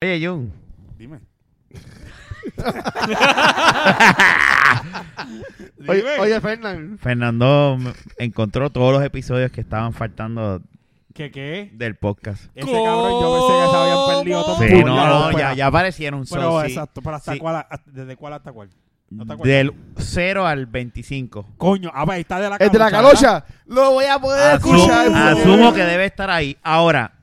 Oye, Jun. Dime. Oye, Dime. oye Fernán. Fernando encontró todos los episodios que estaban faltando ¿Qué qué? del podcast. Ese cabrón yo pensé que se habían perdido todos. Sí, por no, no, pero- ya, ya aparecieron. Pero so, sí. exacto, pero hasta Sí. cuál, hasta- ¿desde cuál hasta cuál? ¿No te acuerdas? Del 0 al 25. Coño, ah, pues, está de la El de la calocha, calocha. Lo voy a poder Asumo, escuchar. asumo que debe estar ahí. Ahora,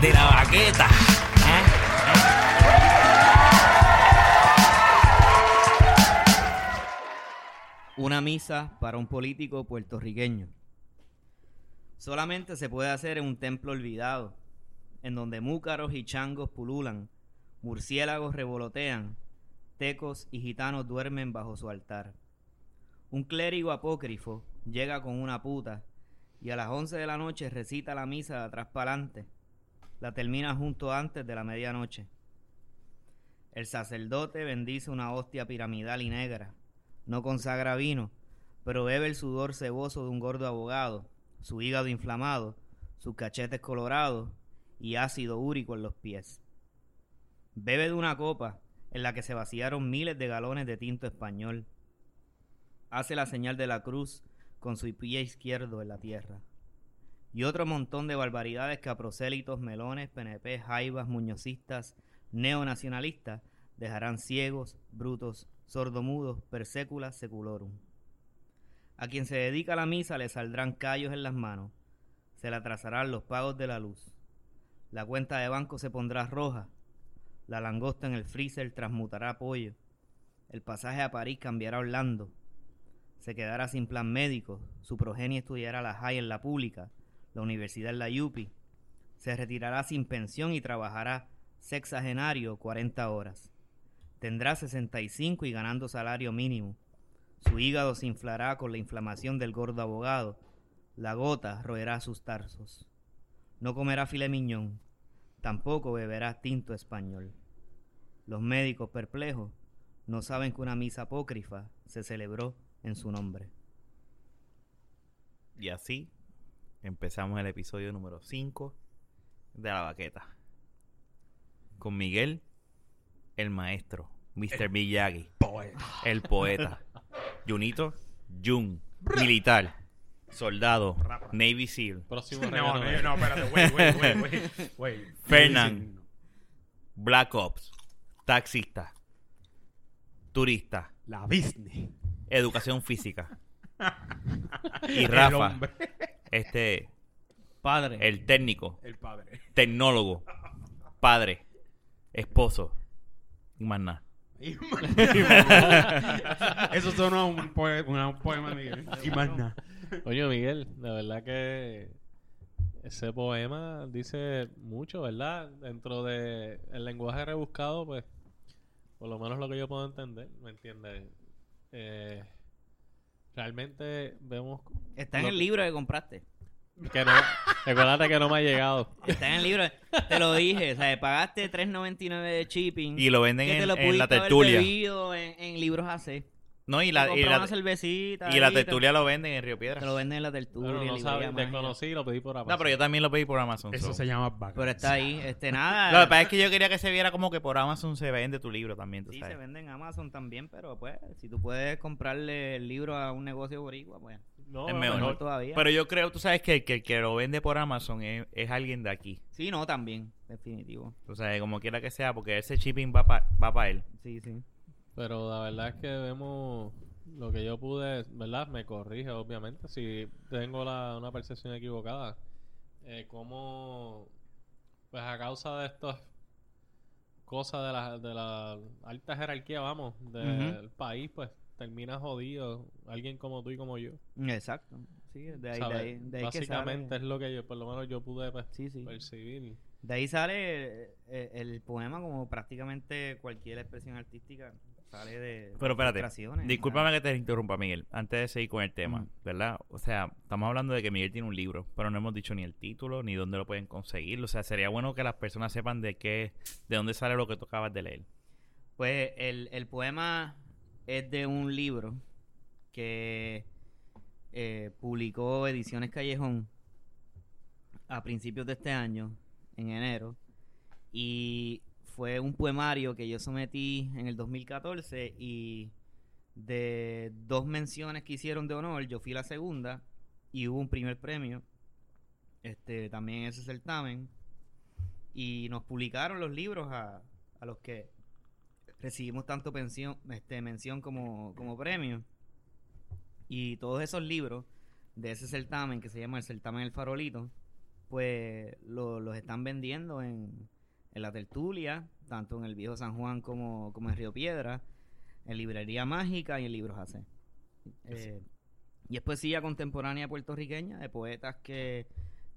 De la baqueta. Una misa para un político puertorriqueño. Solamente se puede hacer en un templo olvidado, en donde múcaros y changos pululan, murciélagos revolotean, tecos y gitanos duermen bajo su altar. Un clérigo apócrifo llega con una puta y a las 11 de la noche recita la misa de atrás para adelante. La termina junto antes de la medianoche. El sacerdote bendice una hostia piramidal y negra. No consagra vino, pero bebe el sudor ceboso de un gordo abogado, su hígado inflamado, sus cachetes colorados y ácido úrico en los pies. Bebe de una copa en la que se vaciaron miles de galones de tinto español. Hace la señal de la cruz con su pie izquierdo en la tierra. Y otro montón de barbaridades que a prosélitos, melones, PNP, jaivas, muñocistas, neonacionalistas dejarán ciegos, brutos, sordomudos, per secula seculorum. A quien se dedica a la misa le saldrán callos en las manos, se le atrasarán los pagos de la luz, la cuenta de banco se pondrá roja, la langosta en el freezer transmutará pollo, el pasaje a París cambiará Orlando, se quedará sin plan médico, su progenie estudiará la high en la pública, la universidad la Yupi, se retirará sin pensión y trabajará sexagenario 40 horas. Tendrá 65 y ganando salario mínimo. Su hígado se inflará con la inflamación del gordo abogado. La gota roerá sus tarsos. No comerá filet miñón. Tampoco beberá tinto español. Los médicos perplejos no saben que una misa apócrifa se celebró en su nombre. Y así empezamos el episodio número 5 de La Baqueta. Con Miguel, el maestro, Mr. Miyagi, el poeta. Junito, Jun, militar, soldado, Navy SEAL, Próximo No, no, no, espérate, güey, güey, güey, güey. Fernán. Black Ops, taxista, turista, La Disney. educación física. Y El Rafa. Este, Padre. el técnico, El padre. tecnólogo, padre, esposo y más nada. Eso suena un, poe- un poema Miguel. Y más nada. Oye, Miguel, la verdad que ese poema dice mucho, ¿verdad? Dentro de el lenguaje rebuscado, pues, por lo menos lo que yo puedo entender, ¿me entiendes? Eh, realmente vemos Está en el libro que compraste. que no, recuérdate que no me ha llegado. Está en el libro. Te lo dije. O sea, pagaste $3.99 de shipping. Y lo venden que te en, lo en la tertulia. en, en libros AC. No, y Te la, y la, una cervecita. y la te- tertulia lo venden en Río Te Piedra. lo venden en la tertulia. Bueno, no librería sabes, mágica. desconocí y lo pedí por Amazon. No, pero yo también lo pedí por Amazon. Eso so. se llama back. Pero está ahí. Este, nada. Lo que pasa es que yo quería que se viera como que por Amazon se vende tu libro también, tú Sí, sabes. se vende en Amazon también, pero pues, si tú puedes comprarle el libro a un negocio boricua, pues, No, es no, mejor. mejor todavía. Pero yo creo, tú sabes que el que, que lo vende por Amazon es, es alguien de aquí. Sí, no, también, definitivo. O sea, como quiera que sea, porque ese shipping va para va pa él. Sí, sí. Pero la verdad es que vemos lo que yo pude, ¿verdad? Me corrige, obviamente, si tengo la, una percepción equivocada. Eh, cómo, pues a causa de estas cosas de la, de la alta jerarquía, vamos, del país, pues termina jodido alguien como tú y como yo. Exacto. Sí, de ahí, de ahí, de ahí que Básicamente sale- es lo que yo, por lo menos yo pude pues, Sí, sí. percibir. De ahí sale eh, el poema como prácticamente cualquier expresión artística sale de Pero espérate, discúlpame que te interrumpa, Miguel, antes de seguir con el tema. ¿verdad? O sea, estamos hablando de que Miguel tiene un libro, pero no hemos dicho ni el título, ni dónde lo pueden conseguir. O sea, sería bueno que las personas sepan de qué, de dónde sale lo que tú acabas de leer. Pues el, el poema es de un libro que eh, publicó Ediciones Callejón a principios de este año, en enero, y fue un poemario que yo sometí en el 2014 y de dos menciones que hicieron de honor, yo fui la segunda y hubo un primer premio este también en ese certamen y nos publicaron los libros a, a los que recibimos tanto este, mención como, como premio. Y todos esos libros de ese certamen que se llama el certamen El Farolito, pues lo- los están vendiendo en, en la tertulia, tanto en el Viejo San Juan como, como en Río Piedra, en Librería Mágica y en Libros AC. Eh, y es poesía contemporánea puertorriqueña de poetas que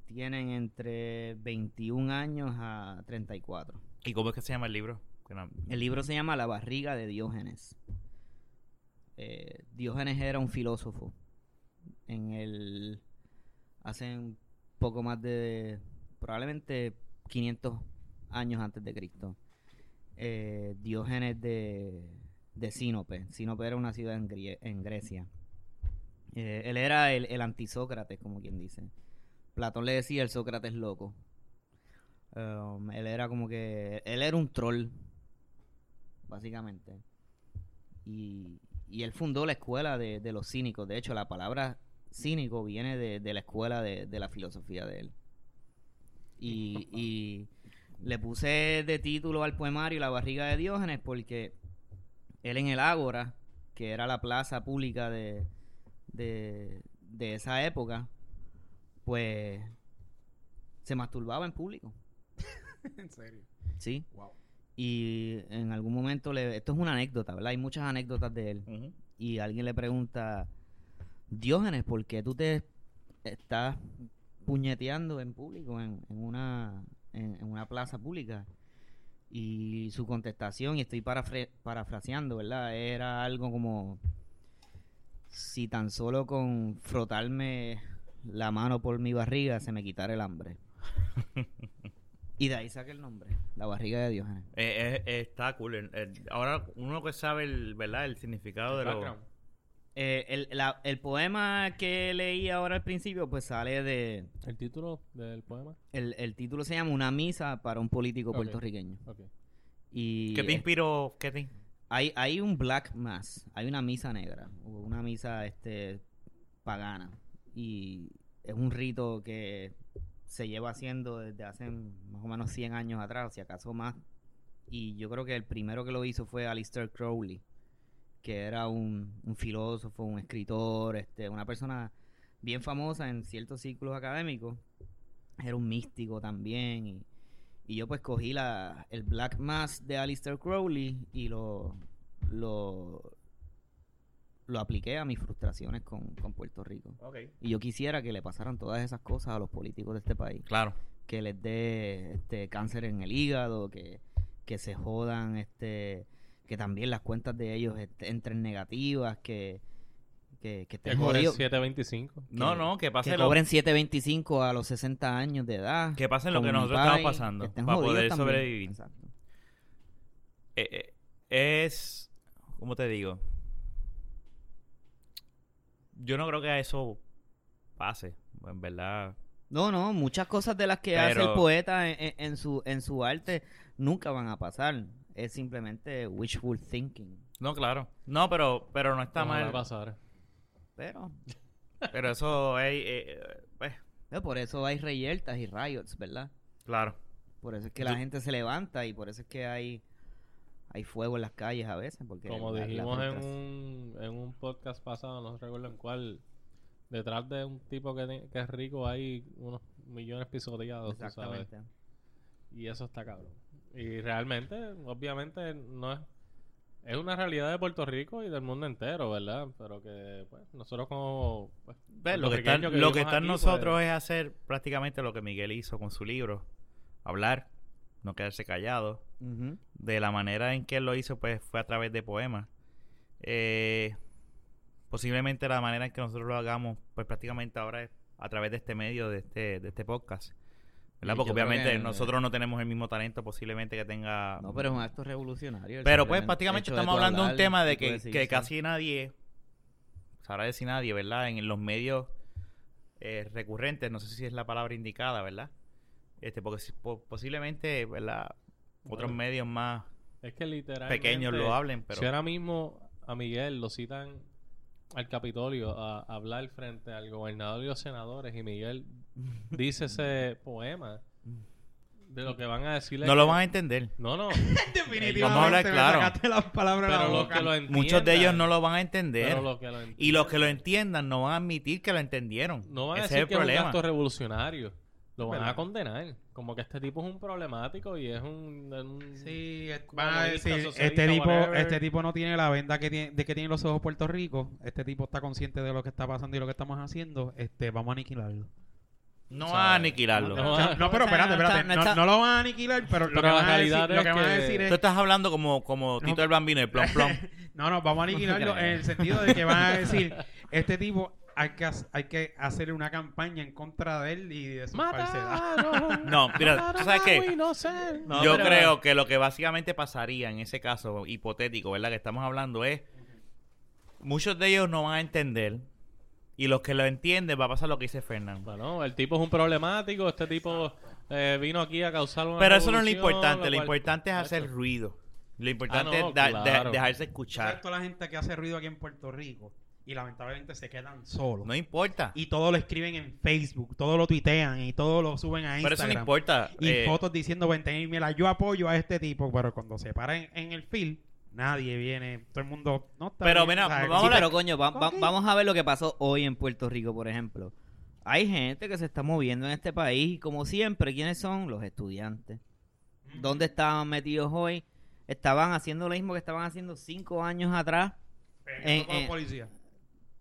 tienen entre 21 años a 34. ¿Y cómo es que se llama el libro? No- El libro se llama La barriga de Diógenes. Eh, Diógenes era un filósofo. En el. Hace un poco más de. Probablemente 500 años antes de Cristo. Eh, Diógenes de, de Sinope. Sinope era una ciudad en, Grecia. Eh, él era el, el antisócrates, como quien dice. Platón le decía el Sócrates loco. Um, él era como que. Él era un troll, básicamente. Y, y él fundó la escuela de, de los cínicos. De hecho, la palabra cínico viene de, de la escuela de, de la filosofía de él. Y, y le puse de título al poemario La barriga de Diógenes porque él en el Ágora, que era la plaza pública de, de, de esa época, pues se masturbaba en público. en serio. Sí. Wow. Y en algún momento le... Esto es una anécdota, ¿verdad? Hay muchas anécdotas de él. Y alguien le pregunta, Diógenes, ¿por qué tú te estás puñeteando en público, en, en una, en, en una plaza pública? Y su contestación, y estoy parafre- parafraseando, ¿verdad? Era algo como, si tan solo con frotarme la mano por mi barriga se me quitara el hambre. y de ahí saqué el nombre, la barriga de Diógenes. Eh, eh, está cool. El- ahora uno que sabe el, ¿verdad? el significado de lo... Eh, el, la- el poema que leí ahora al principio, pues sale de. ¿El título del poema? El, el título se llama Una misa para un político puertorriqueño. Y ¿Qué te inspiró? ¿Qué te... hay, hay un black mass, hay una misa negra, o una misa este pagana. Y es un rito que se lleva haciendo desde hace más o menos 100 años atrás, si acaso más. Y yo creo que el primero que lo hizo fue Alistair Crowley, que era un, un filósofo, un escritor, este, una persona bien famosa en ciertos círculos académicos. Era un místico también. Y, y yo pues cogí la, el Black Mass de Alistair Crowley y lo, lo, lo apliqué a mis frustraciones con, con Puerto Rico. Y yo quisiera que le pasaran todas esas cosas a los políticos de este país. Claro. Que les dé este cáncer en el hígado, que, que se jodan, este que también las cuentas de ellos entren negativas, que, que, que Que estén cobre jodidos. 725. No, no, que pase Que lo... cobren 7.25 a los 60 años de edad. Que pasen lo que nosotros estamos pasando para poder también. sobrevivir. Exacto. Eh, eh, es... ¿Cómo te digo? Yo no creo que eso pase. En verdad... No, no, muchas cosas de las que hace el poeta en, en- en su, en su arte nunca van a pasar. Es simplemente wishful thinking. No, claro. No, pero, pero no está mal. Pero Pero eso es... eh, eh, pues, eh, por eso hay reyertas y riots, ¿verdad? claro. Por eso es que la gente se levanta y por eso es que hay, hay fuego en las calles a veces. Porque Como la- la dijimos en un, en un podcast pasado, no recuerdo en cuál, detrás de un tipo que, que es rico hay unos millones tú sabes. Exactamente. Y eso está cabrón. Y realmente, obviamente, no es es una realidad de Puerto Rico y del mundo entero, ¿verdad? Pero que pues, nosotros como... pues, Lo que está, lo que está aquí, nosotros pues, es hacer prácticamente lo que Miguel hizo con su libro. Hablar, no quedarse callado. Ujú. De la manera en que él lo hizo, pues fue a través de poemas. Eh, posiblemente la manera en que nosotros lo hagamos, pues prácticamente ahora es a través de este medio, de este, de este podcast. Porque obviamente que- nosotros no tenemos el mismo talento posiblemente que tenga... No, pero es un acto revolucionario. Pero pues prácticamente de estamos hablando de un tema de que, decir, que sí. casi nadie, sabrá decir nadie, ¿verdad? En los medios eh, recurrentes, no sé si es la palabra indicada, ¿verdad? Este, porque si- po- posiblemente, ¿verdad? Otros Bueno. medios más Es que literalmente... pequeños lo hablen, pero Si ahora mismo a Miguel lo citan al Capitolio a hablar frente al gobernador y los senadores y Miguel dice ese poema de lo que van a decirle... no lo que- van a entender. No, no. Definitivamente. Vamos a hablar claro. las palabras de pero la los boca. que lo Muchos de ellos no lo van a entender. pero los que lo Y los que lo entiendan no van a admitir que lo entendieron. No van a Ese decir es que el es un problema. acto revolucionario. Lo van a condenar. Como que este tipo es un problemático y es un... un- Sí, van a decir, este tipo, whatever. este tipo no tiene la venda que tiene, de que tienen los ojos Puerto Rico. Este tipo está consciente de lo que está pasando y lo que estamos haciendo. Este, vamos a aniquilarlo. No O van a sea, aniquilarlo. no- sea, pero sea, espérate, espérate. no lo van a aniquilar, pero, lo Pero que la van a decir, realidad lo es que van a que- decir Tú es... estás hablando como, como Tito el Bambino, el plom plom. No, no, vamos a aniquilarlo en el sentido de que van a decir, este tipo hay que, hay que hacer una campaña en contra de él y de su falsedad. No, mira, ¿tú sabes a qué? No, Yo pero- creo que lo que básicamente pasaría en ese caso hipotético, ¿verdad? Que estamos hablando es, muchos de ellos no van a entender y los que lo entienden va a pasar lo que dice Fernando. Bueno, el tipo es un problemático. Este tipo eh, vino aquí a causar una Pero eso no es lo importante, lo cual- importante es hacer ruido. Lo importante Ah, no, es da- de- dejarse ¿Sabes escuchar. toda la gente que hace ruido aquí en Puerto Rico? Y lamentablemente se quedan solos. No importa. y todo lo escriben en Facebook, todo lo tuitean y todo lo suben a Instagram. Pero eso no importa. Y eh, fotos diciendo, vente, mira, yo apoyo a este tipo, pero cuando se para en, en el film, nadie viene, todo el mundo, no está Pero bien", mira, ¿sabes? vamos Sí, pero coño, va- va- Ok. vamos a ver lo que pasó hoy en Puerto Rico, por ejemplo. Hay gente que se está moviendo en este país y como siempre, ¿quiénes son? Los estudiantes. ¿Dónde estaban metidos hoy? Estaban haciendo lo mismo que estaban haciendo cinco años atrás. En- con los en- policías.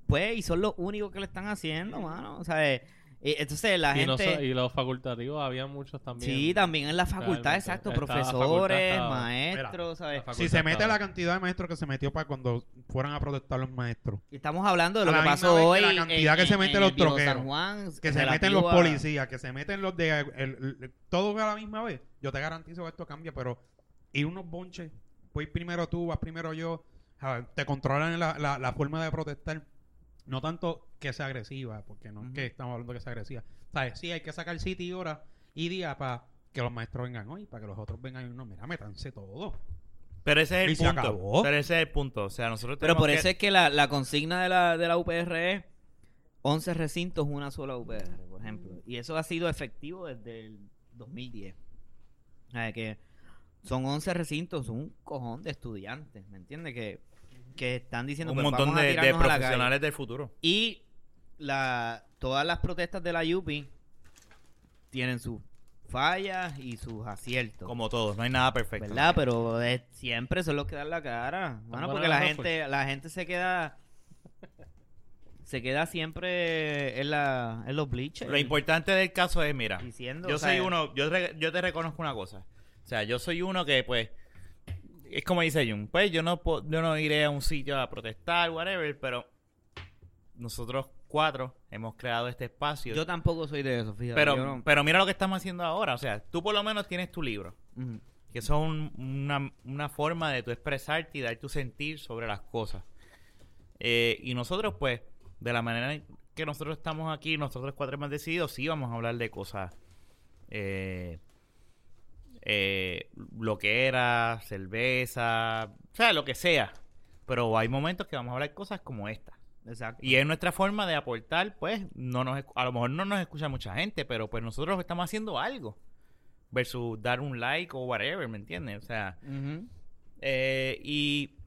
Pues, y son los únicos que lo están haciendo, mano. O sea, eh, entonces la Y, gente... y los facultativos había muchos también. Sí, también en la facultad, exacto, Estaba- la facultad profesores, estaba- maestros, ¿sabes? Si se mete estaba- la cantidad de maestros que se metió para cuando fueran a protestar los maestros. Y Estamos hablando de lo que pasó hoy. la cantidad en- que se en- meten en los troqueros, San Juan, Que se meten los a- policías, que se meten los de... el- a la misma vez. Yo te garantizo que esto cambia, pero ir unos bonches, pues primero tú, vas primero yo, te controlan la, la, la forma de protestar. No tanto que sea agresiva, porque no es que estamos hablando que sea agresiva. ¿Sabes? Sí, hay que sacar sitio y hora y día para que los maestros vengan hoy, para que los otros vengan y no, mira, métanse todo. Pero ese es el Y se punto. acabó. Pero ese es el punto. O sea, nosotros Pero por que- eso es que la, la consigna de la, de la UPR es 11 recintos, una sola UPR, por ejemplo. Y eso ha sido efectivo desde el 2010. O sea, que son 11 recintos, un cojón de estudiantes, ¿me entiendes? Que, que están diciendo un pues, montón vamos a de, profesionales del futuro. Y la, todas las protestas de la UPI tienen sus fallas y sus aciertos. Como todos, no hay nada perfecto. ¿Verdad? Pero es- siempre son los que dan la cara. Bueno, porque la gente, la gente se queda se queda siempre en, la, en los bleachers. Lo importante del caso es, mira, Diciendo, yo sea, soy uno, yo, yo te reconozco una cosa. O sea, yo soy uno que, pues, es como dice Jun, pues yo no, yo no iré a un sitio a protestar, whatever, pero nosotros cuatro hemos creado este espacio. Yo tampoco soy de eso, fíjate. pero, no- pero mira lo que estamos haciendo ahora. O sea, tú por lo menos tienes tu libro. Que eso es un- una, una forma de tu expresarte y dar tu sentir sobre las cosas. Eh, y nosotros, pues, de la manera que nosotros estamos aquí, nosotros cuatro hemos decidido, sí vamos a hablar de cosas. Eh, eh, lo que era, cerveza, o sea, lo que sea. Pero hay momentos que vamos a hablar cosas como esta. Exacto. Y es nuestra forma de aportar, pues, no nos, a lo mejor no nos escucha mucha gente, pero pues nosotros estamos haciendo algo. Versus dar un like o whatever, ¿me entiendes? O sea, eh, y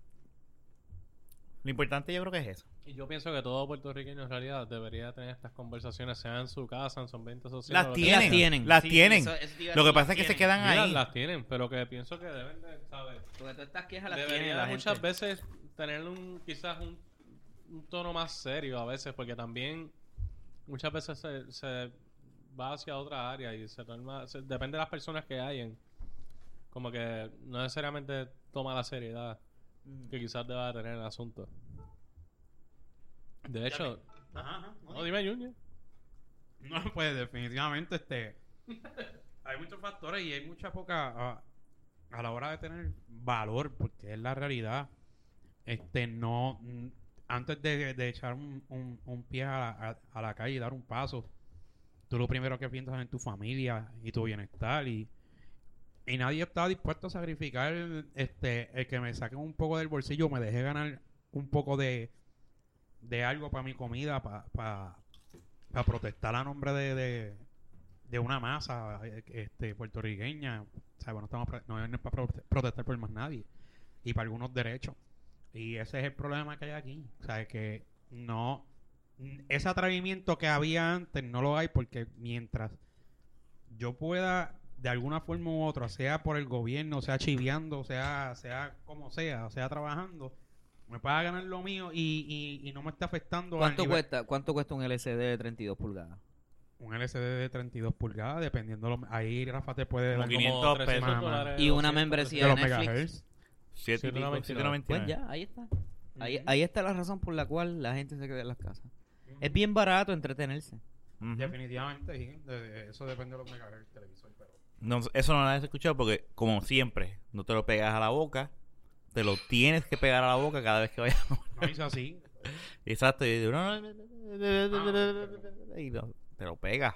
lo importante yo creo que es eso. Y yo pienso que todo puertorriqueño en realidad debería tener estas conversaciones, sea en su casa, en su ambiente social. Las tienen. Las tienen. Las Sí, tienen. eso- eso te iba a Lo que pasa es que se tienen. quedan Mira, ahí. las tienen, pero que pienso que deben de, ¿sabes? Porque todas estas quejas las tiene Debería la muchas gente. veces tener un, quizás un, un tono más serio a veces, porque también muchas veces se, se va hacia otra área y se torna, se- depende de las personas que hayan, como que no necesariamente toma la seriedad que quizás deba tener el asunto. De hecho, Ajá, ajá. no, dime Junior. No, pues definitivamente este hay muchos factores y hay mucha poca a, a la hora de tener valor, porque es la realidad. Este no mm, antes de, de echar un, un- un pie a la, a- a la calle y dar un paso, tú lo primero que piensas en tu familia y tu bienestar y y nadie está dispuesto a sacrificar este el que me saquen un poco del bolsillo, me deje ganar un poco de de algo para mi comida, para para protestar a nombre de, de, de una masa eh, este, puertorriqueña. O bueno, estamos, pro- no es para prote- protestar por más nadie. Y para algunos derechos. Y ese es el problema que hay aquí. O sea, que no... Ese atrevimiento que había antes no lo hay porque mientras yo pueda de alguna forma u otra, sea por el gobierno, sea chiviando, sea, sea como sea, sea trabajando, me pueda ganar lo mío y, y, y no me está afectando ¿Cuánto nivel- cuesta, ¿Cuánto cuesta un LCD de 32 pulgadas? un LCD de 32 pulgadas, dependiendo. Lo, ahí Rafa te puede Como dar 500 Como pesos. 300 Más, dólares, Y una 200, membresía de Netflix. megahertz. Siete y pico, 7.99. 7.99. Pues ya, ahí está. Ahí, ahí está la razón por la cual la gente se queda en las casas. Es bien barato entretenerse. Definitivamente, sí. De- eso depende de los megahertz del televisor. Pero... No, eso no lo has escuchado porque, como siempre, no te lo pegas a la boca. Te lo tienes que pegar a la boca cada vez que vayas. No hice así. Exacto. Y, no, no, y no, te lo pegas.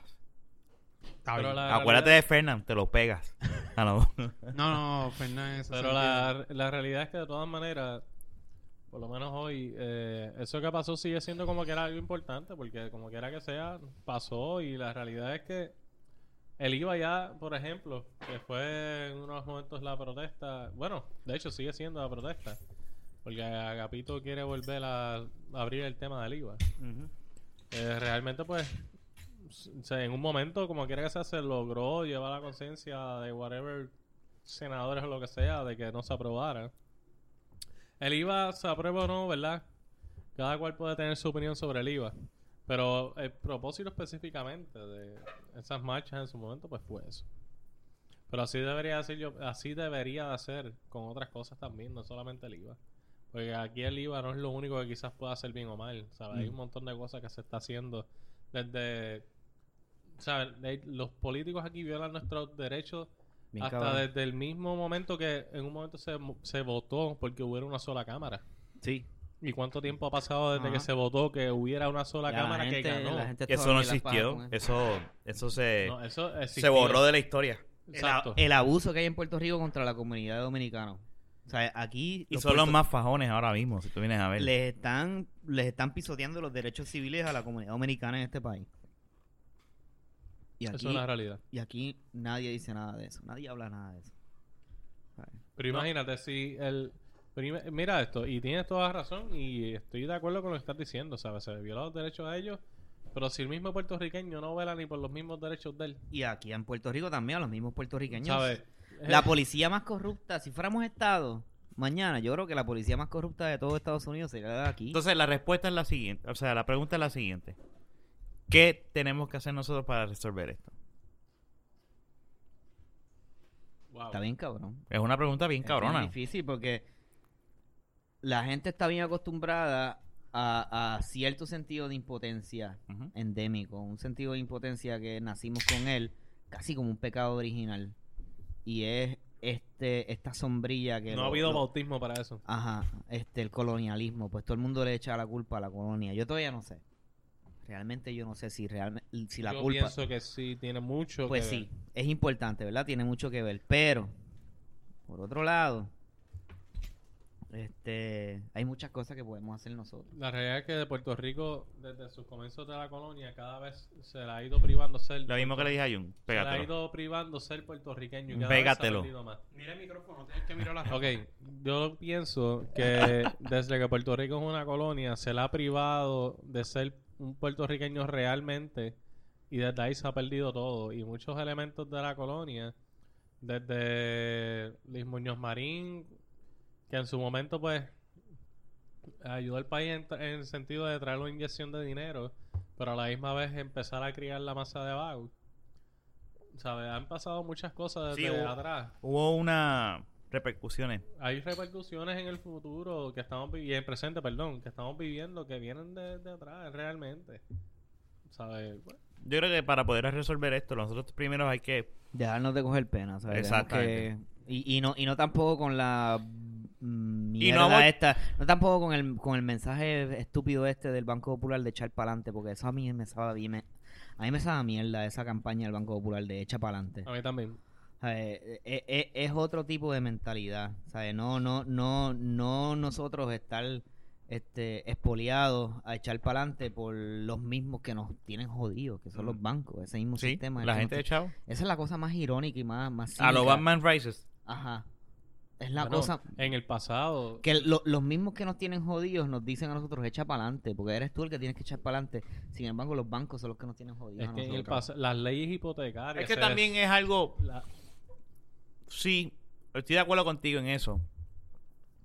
Está Pero bien. la- Acuérdate de Fernand, te lo pegas a la boca. No, no, Fernández. Pero la, la realidad es que de todas maneras, por lo menos hoy, eh, eso que pasó sigue siendo como que era algo importante, porque como quiera que sea, pasó y la realidad es que el IVA ya, por ejemplo, que fue en unos momentos la protesta, bueno, de hecho sigue siendo la protesta, porque Agapito quiere volver a abrir el tema del IVA. Eh, realmente pues en un momento como quiera que sea se logró llevar la conciencia de whatever senadores o lo que sea de que no se aprobara. El IVA se aprueba o no verdad cada cual puede tener su opinión sobre el IVA pero el propósito específicamente de esas marchas en su momento pues fue eso pero así debería decir yo así debería de hacer con otras cosas también no solamente el IVA porque aquí el IVA no es lo único que quizás pueda hacer bien o mal. ¿sabes? Hay un montón de cosas que se está haciendo desde... ¿sabes? Los políticos aquí violan nuestros derechos Bien hasta cabrón. desde el mismo momento que en un momento se, se votó porque hubiera una sola cámara. Sí. ¿Y cuánto tiempo ha pasado desde Ajá. que se votó que hubiera una sola Ya la cámara que ganó? la gente Eso no existió. eso. Eso, eso se, No, eso se borró de la historia. Exacto. El abuso que hay en Puerto Rico contra la comunidad de dominicanos. O sea, aquí Y los son los más fajones ahora mismo, si tú vienes a ver. les están les están pisoteando los derechos civiles a la comunidad dominicana en este país. Y Eso aquí, es la realidad. y aquí nadie dice nada de eso, nadie habla nada de eso. Pero imagínate, si el... pero mira esto, y tienes toda razón, y estoy de acuerdo con lo que estás diciendo, ¿sabes? Se violan los derechos a ellos, pero si el mismo puertorriqueño no vela ni por los mismos derechos de él, Y aquí en Puerto Rico también a los mismos puertorriqueños. ¿sabes? La Eh, policía más corrupta, si fuéramos Estado, mañana yo creo que la policía más corrupta de todo Estados Unidos sería la de aquí. Entonces, la respuesta es la siguiente. O sea, la pregunta es la siguiente. ¿Qué tenemos que hacer nosotros para resolver esto? wow. Está bien cabrón. Es una pregunta bien Es cabrona. bien difícil porque la gente está bien acostumbrada a, a cierto sentido de impotencia endémico, un sentido de impotencia que nacimos con él, casi como un pecado original. Y es este esta sombrilla que No lo- ha habido lo- bautismo para eso. Ajá, este, el colonialismo, pues todo el mundo le echa la culpa a la colonia. Yo todavía no sé. Realmente yo no sé si realmente si la Yo culpa pienso que sí tiene mucho pues que sí, es importante, ¿verdad? Tiene mucho que ver, pero por otro lado Este, hay muchas cosas que podemos hacer nosotros. La realidad es que de Puerto Rico, desde sus comienzos de la colonia, cada vez se le ha ido privando ser. Lo mismo que le dije a Jun. Se le ha Pégatelo. ido privando ser puertorriqueño. y cada vez se ha Pégatelo. perdido más. Mira el micrófono, tienes que mirar la Ok, yo pienso que desde que Puerto Rico es una colonia, se le ha privado de ser un puertorriqueño realmente y desde ahí se ha perdido todo. Y muchos elementos de la colonia, desde Luis Muñoz Marín, que en su momento pues ayudó al país en, tra- en el sentido de traer una inyección de dinero, pero a la misma vez empezar a criar la masa de vagos. ¿Sabes? Han pasado muchas cosas Sí, desde hubo- atrás Hubo unas repercusiones. hay repercusiones en el futuro que estamos vi- y en el presente, perdón, que estamos viviendo que vienen de, de atrás realmente. ¿Sabes? Bueno, Yo creo que para poder resolver esto, nosotros primero hay que Dejarnos de coger pena, ¿sabes? Exactamente. que- y, y no y no tampoco con la mm, Y mierda no vamos- esta, no tampoco con el con el mensaje estúpido este del Banco Popular de echar para adelante, porque eso a mí me sabe bien, me- a mí me sabe a mierda esa campaña del Banco Popular de echa para adelante. a mí también. ¿Sabes? E- e- es otro tipo de mentalidad, ¿sabes? No, no, no, no nosotros estar este, expoliados a echar para adelante por los mismos que nos tienen jodidos, que son los bancos, ese mismo Sí, sistema. la gente de Chavo. Esa es la cosa más irónica y más, más A los. Batman Rises. Ajá. Es la Bueno, cosa En el pasado, que lo- los mismos que nos tienen jodidos nos dicen a nosotros echa para adelante, porque eres tú el que tienes que echar para adelante. Sin embargo, los bancos son los que nos tienen jodidos. es a que en el nosotros. pas- las leyes hipotecarias. Es que también es algo la- Sí, estoy de acuerdo contigo en eso.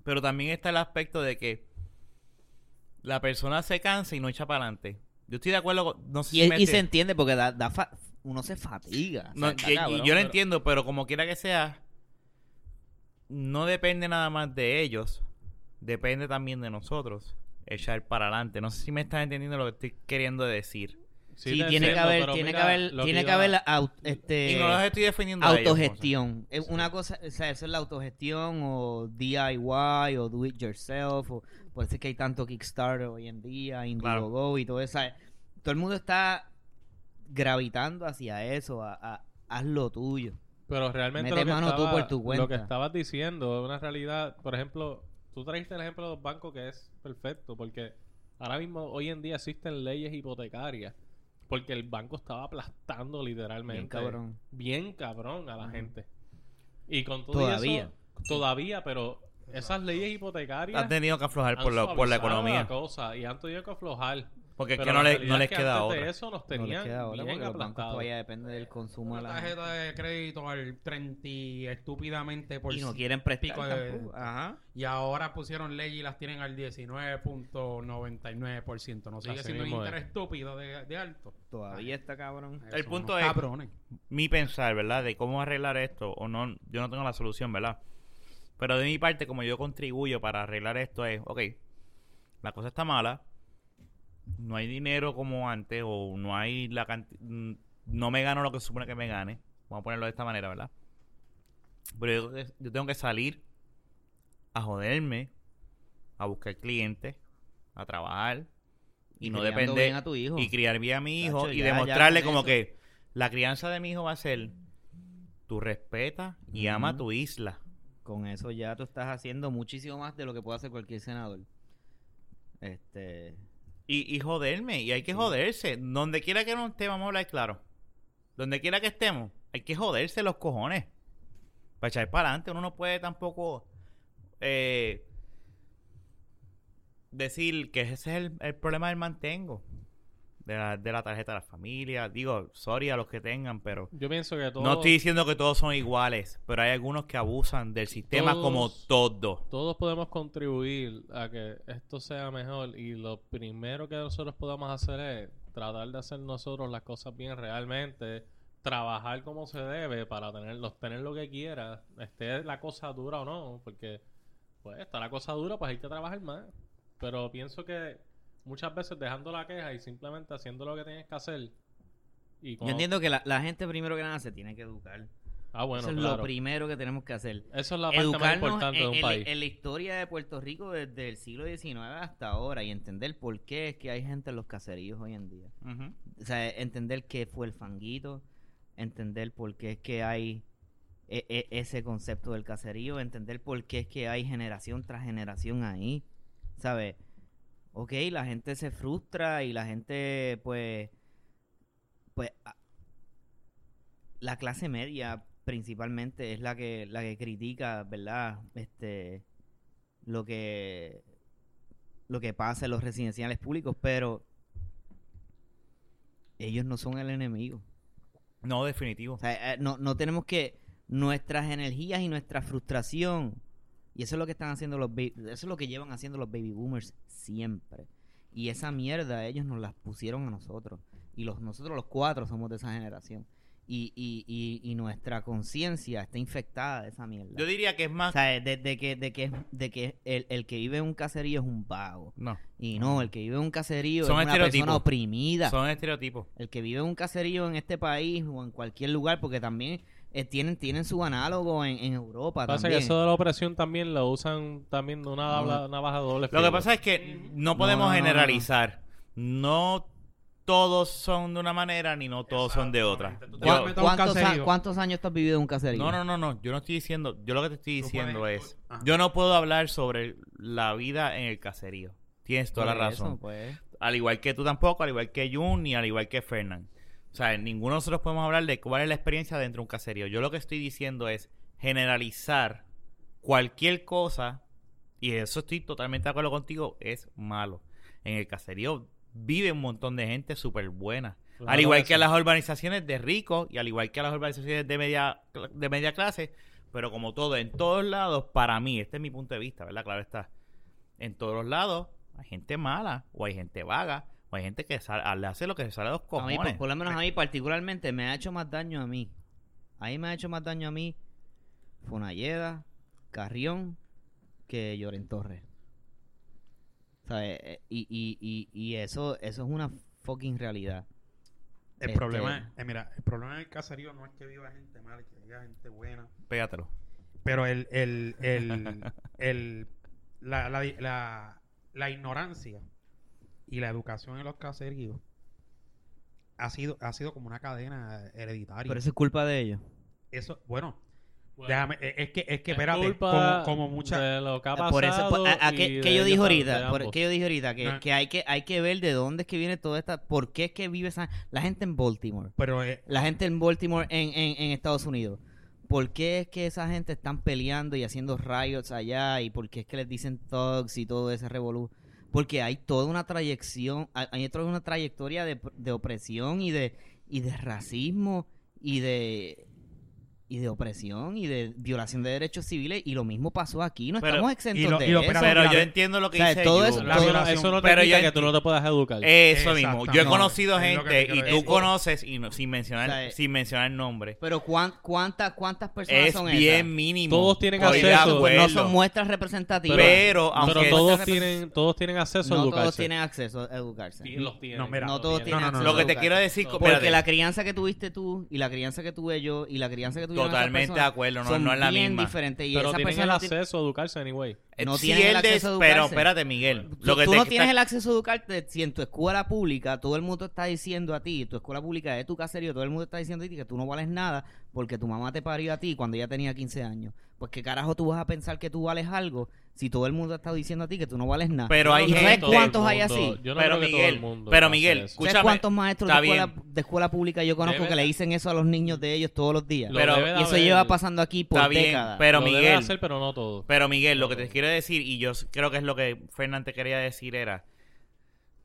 Pero también está el aspecto de que la persona se cansa y no echa para adelante. Yo estoy de acuerdo con... No sé Y, si me y se enti- entiende porque da, da fa- uno se fatiga. no, y- yo lo pero- entiendo, pero como quiera que sea, no depende nada más de ellos. Depende también de nosotros.Echar para adelante. No sé si me estás entendiendo lo que estoy queriendo decir. Sí, tiene que haber, tiene que haber, tiene que haber este, y no los estoy defendiendo a ellos, autogestión. Es una cosa, o sea, eso es la autogestión o DIY o do it yourself. O, por eso es que hay tanto Kickstarter hoy en día, Indiegogo y todo eso. Todo el mundo está gravitando hacia eso, a, a- haz lo tuyo. Pero realmente Mete lo que, mano tú estaba- por tu lo que estabas diciendo es una realidad. Por ejemplo, tú trajiste el ejemplo de los bancos que es perfecto porque ahora mismo, hoy en día existen leyes hipotecarias porque el banco estaba aplastando literalmente. Bien cabrón. Bien cabrón a la gente. Y con todo Todavía. eso, todavía, pero esas leyes hipotecarias Han tenido que aflojar por, lo- por la economía. cosa y han tenido que aflojar. Porque es que no, le- les es que queda antes otra. de eso nos No les tenían queda ahora bien porque los bancos aplastados. todavía dependen del consumo. de la tarjeta de crédito al 30 y estúpidamente por y no quieren prestar pico de- tampoco. Ajá. Y ahora pusieron ley y las tienen al 19.99%. No sigue Así siendo un es. interés estúpido de, de alto. Todavía está cabrón. El punto es- Cabrones. mi pensar, ¿verdad? De cómo arreglar esto o no, yo no tengo la solución, ¿verdad? Pero de mi parte, como yo contribuyo para arreglar esto es, ok, la cosa está mala, no hay dinero como antes o no hay la cantidad, no me gano lo que se supone que me gane, vamos a ponerlo de esta manera, ¿verdad? Pero yo, yo tengo que salir a joderme, a buscar clientes, a trabajar y, no depender a tu hijo. y criar bien a mi hijo Tacho, y ya, demostrarle como eso. que la crianza de mi hijo va a ser tú respetas y ama Ujú. tu isla. Con eso ya tú estás haciendo muchísimo más de lo que puede hacer cualquier senador. Este. Y, y joderme, y hay que joderse. Donde quiera que no esté, vamos a hablar claro. Donde quiera que estemos, hay que joderse los cojones. Para echar para adelante, uno no puede tampoco eh, decir que ese es el, el problema del mantengo. De la, de la tarjeta de la familia. Digo, sorry a los que tengan, pero Yo pienso que todo, No estoy diciendo que todos son iguales, pero hay algunos que abusan del sistema Todos- como todo. todos podemos contribuir a que esto sea mejor y lo primero que nosotros podemos hacer es tratar de hacer nosotros las cosas bien realmente, trabajar como se debe para tener, tener lo que quiera, esté la cosa dura o no, porque pues está la cosa dura, pues hay que trabajar más. Pero pienso que muchas veces dejando la queja y simplemente haciendo lo que tienes que hacer. Y Yo cuando- entiendo que la, la gente primero que nada se tiene que educar. Ah, bueno, Eso es claro. lo primero que tenemos que hacer. Eso es la parte más Educarnos importante en, de un en- país. en la historia de Puerto Rico desde el siglo XIX hasta ahora y entender por qué es que hay gente en los caseríos hoy en día. O sea, entender qué fue el fanguito, entender por qué es que hay e- e- ese concepto del caserío, entender por qué es que hay generación tras generación ahí, ¿sabes? Ok, la gente se frustra y la gente, pues, pues, la clase media principalmente es la que la que critica, ¿verdad? Este, lo que lo que pasa en los residenciales públicos, pero ellos no son el enemigo. No, definitivo. O sea, eh, no, no tenemos que nuestras energías y nuestra frustración y eso es lo que están haciendo los baby, eso es lo que llevan haciendo los baby boomers siempre. Y esa mierda ellos nos las pusieron a nosotros y los nosotros los cuatro somos de esa generación. Y, y, y, y nuestra conciencia está infectada de esa mierda. Yo diría que es o más... sea, de, de que, de que, de que el, el que vive en un caserío es un vago. No, Y no, el que vive en un caserío Son es una persona oprimida. son estereotipos. El que vive en un caserío en este país o en cualquier lugar, porque también eh, tienen, tienen su análogo en, en Europa Pasa que también. eso de la opresión también lo usan también de una, No. una baja doble Lo que pasa es que no podemos no, no, no. generalizar. No todos son de una manera ni no todos son de otra. Yo- ¿Cuántos, a- cuántos años tú has vivido en un caserío? no, no, no, no. Yo no estoy diciendo. Yo lo que te estoy diciendo puedes- es. Ajá. Yo no puedo hablar sobre la vida en el caserío. Tienes toda la Por eso, razón. pues. Al igual que tú tampoco, al igual que Jun, ni al igual que Fernán. O sea, ninguno de nosotros podemos hablar de cuál es la experiencia dentro de un caserío. Yo lo que estoy diciendo es generalizar cualquier cosa, y eso estoy totalmente de acuerdo contigo, es malo. En el caserío vive un montón de gente súper buena. Claro al igual que sí. las urbanizaciones de ricos y al igual que las urbanizaciones de media, de media clase, pero como todo, en todos lados, para mí, este es mi punto de vista, ¿verdad? Claro está. En todos los lados hay gente mala, o hay gente vaga, hay gente que sal- le hace lo que se sale de los A mí, cojones. por, por lo menos a mí particularmente, me ha hecho más daño a mí. Ahí me ha hecho más daño a mí Fonalleda, Carrión, que Lloren Torres. ¿Sabes? Eh, Y, y, y, y eso, eso es una fucking realidad. El Este- problema es, eh, mira, el problema del caserío no es que viva gente mala, que viva gente buena. Pégatelo. Pero el, el, el, el, la, la, la, la ignorancia y la educación en los caseríos ha sido, ha sido como una cadena hereditaria. Pero eso es culpa de ellos. Eso, bueno, Bueno, déjame, eh, es que, es que, es espérate, culpa como, como mucha... de lo que ha por eso, pasado por- a- a y que, yo dije ahorita, por- que yo dije ahorita, que, No. que hay que hay que ver de dónde es que viene toda esta, por qué es que vive esa, la gente en Baltimore, Pero eh, la gente en Baltimore en, en, en Estados Unidos, por qué es que esa gente están peleando y haciendo riots allá y por qué es que les dicen thugs y todo ese revolú, porque hay toda una trayección, hay toda una trayectoria de, de opresión y de y de racismo y de y de opresión y de violación de derechos civiles y lo mismo pasó aquí, no Pero- estamos exentos y lo- de y lo- eso. Pero yo entiendo lo que O sea, dice todo eso- La todo- eso no te pero yo que tú no te puedas educar. Eso mismo. Yo he conocido No, gente te y tú decir. conoces y no- sin mencionar O sea, sin mencionar nombre. Pero ¿cuán- cuántas cuántas personas Es son bien esas? mínimo. Todos tienen acceso. Pues no son muestras representativas. Pero, Pero aunque todos Muestras tienen, todos tienen acceso a no educarse. todos tienen acceso a educarse. Sí, los tienen. No, mira, No todos tienen. tienen No, no, no, acceso lo que te quiero decir, Porque la crianza que tuviste tú y la crianza que tuve yo y la crianza que tuvieron esas totalmente de acuerdo, no, son no es la bien misma. diferentes. Y Pero esa tienen el persona acceso a educarse anyway. Eh, no tienen el acceso a Pero espérate, Miguel. Tú, Lo que tú te no está- tienes el acceso a educarte si en tu escuela pública todo el mundo está diciendo a ti, tu escuela pública es tu caserío, todo el mundo está diciendo a ti que tú no vales nada porque tu mamá te parió a ti cuando ella tenía 15 años. Pues qué carajo tú vas a pensar que tú vales algo si todo el mundo está diciendo a ti que tú no vales nada. Pero hay ¿Y sabes gente- cuántos hay así? Yo no Pero creo que todo Miguel, el mundo pero Miguel, escúchame, ¿Sabes cuántos maestros de escuela, de escuela pública yo conozco Debe que le dicen eso a los niños de ellos todos los días? Lo Pero- y eso haber- lleva pasando aquí por Está bien, décadas. pero lo debe Miguel, hacer, pero no todo. Pero Miguel, lo que te quiero decir, y yo creo que es lo que Fernán te quería decir, era,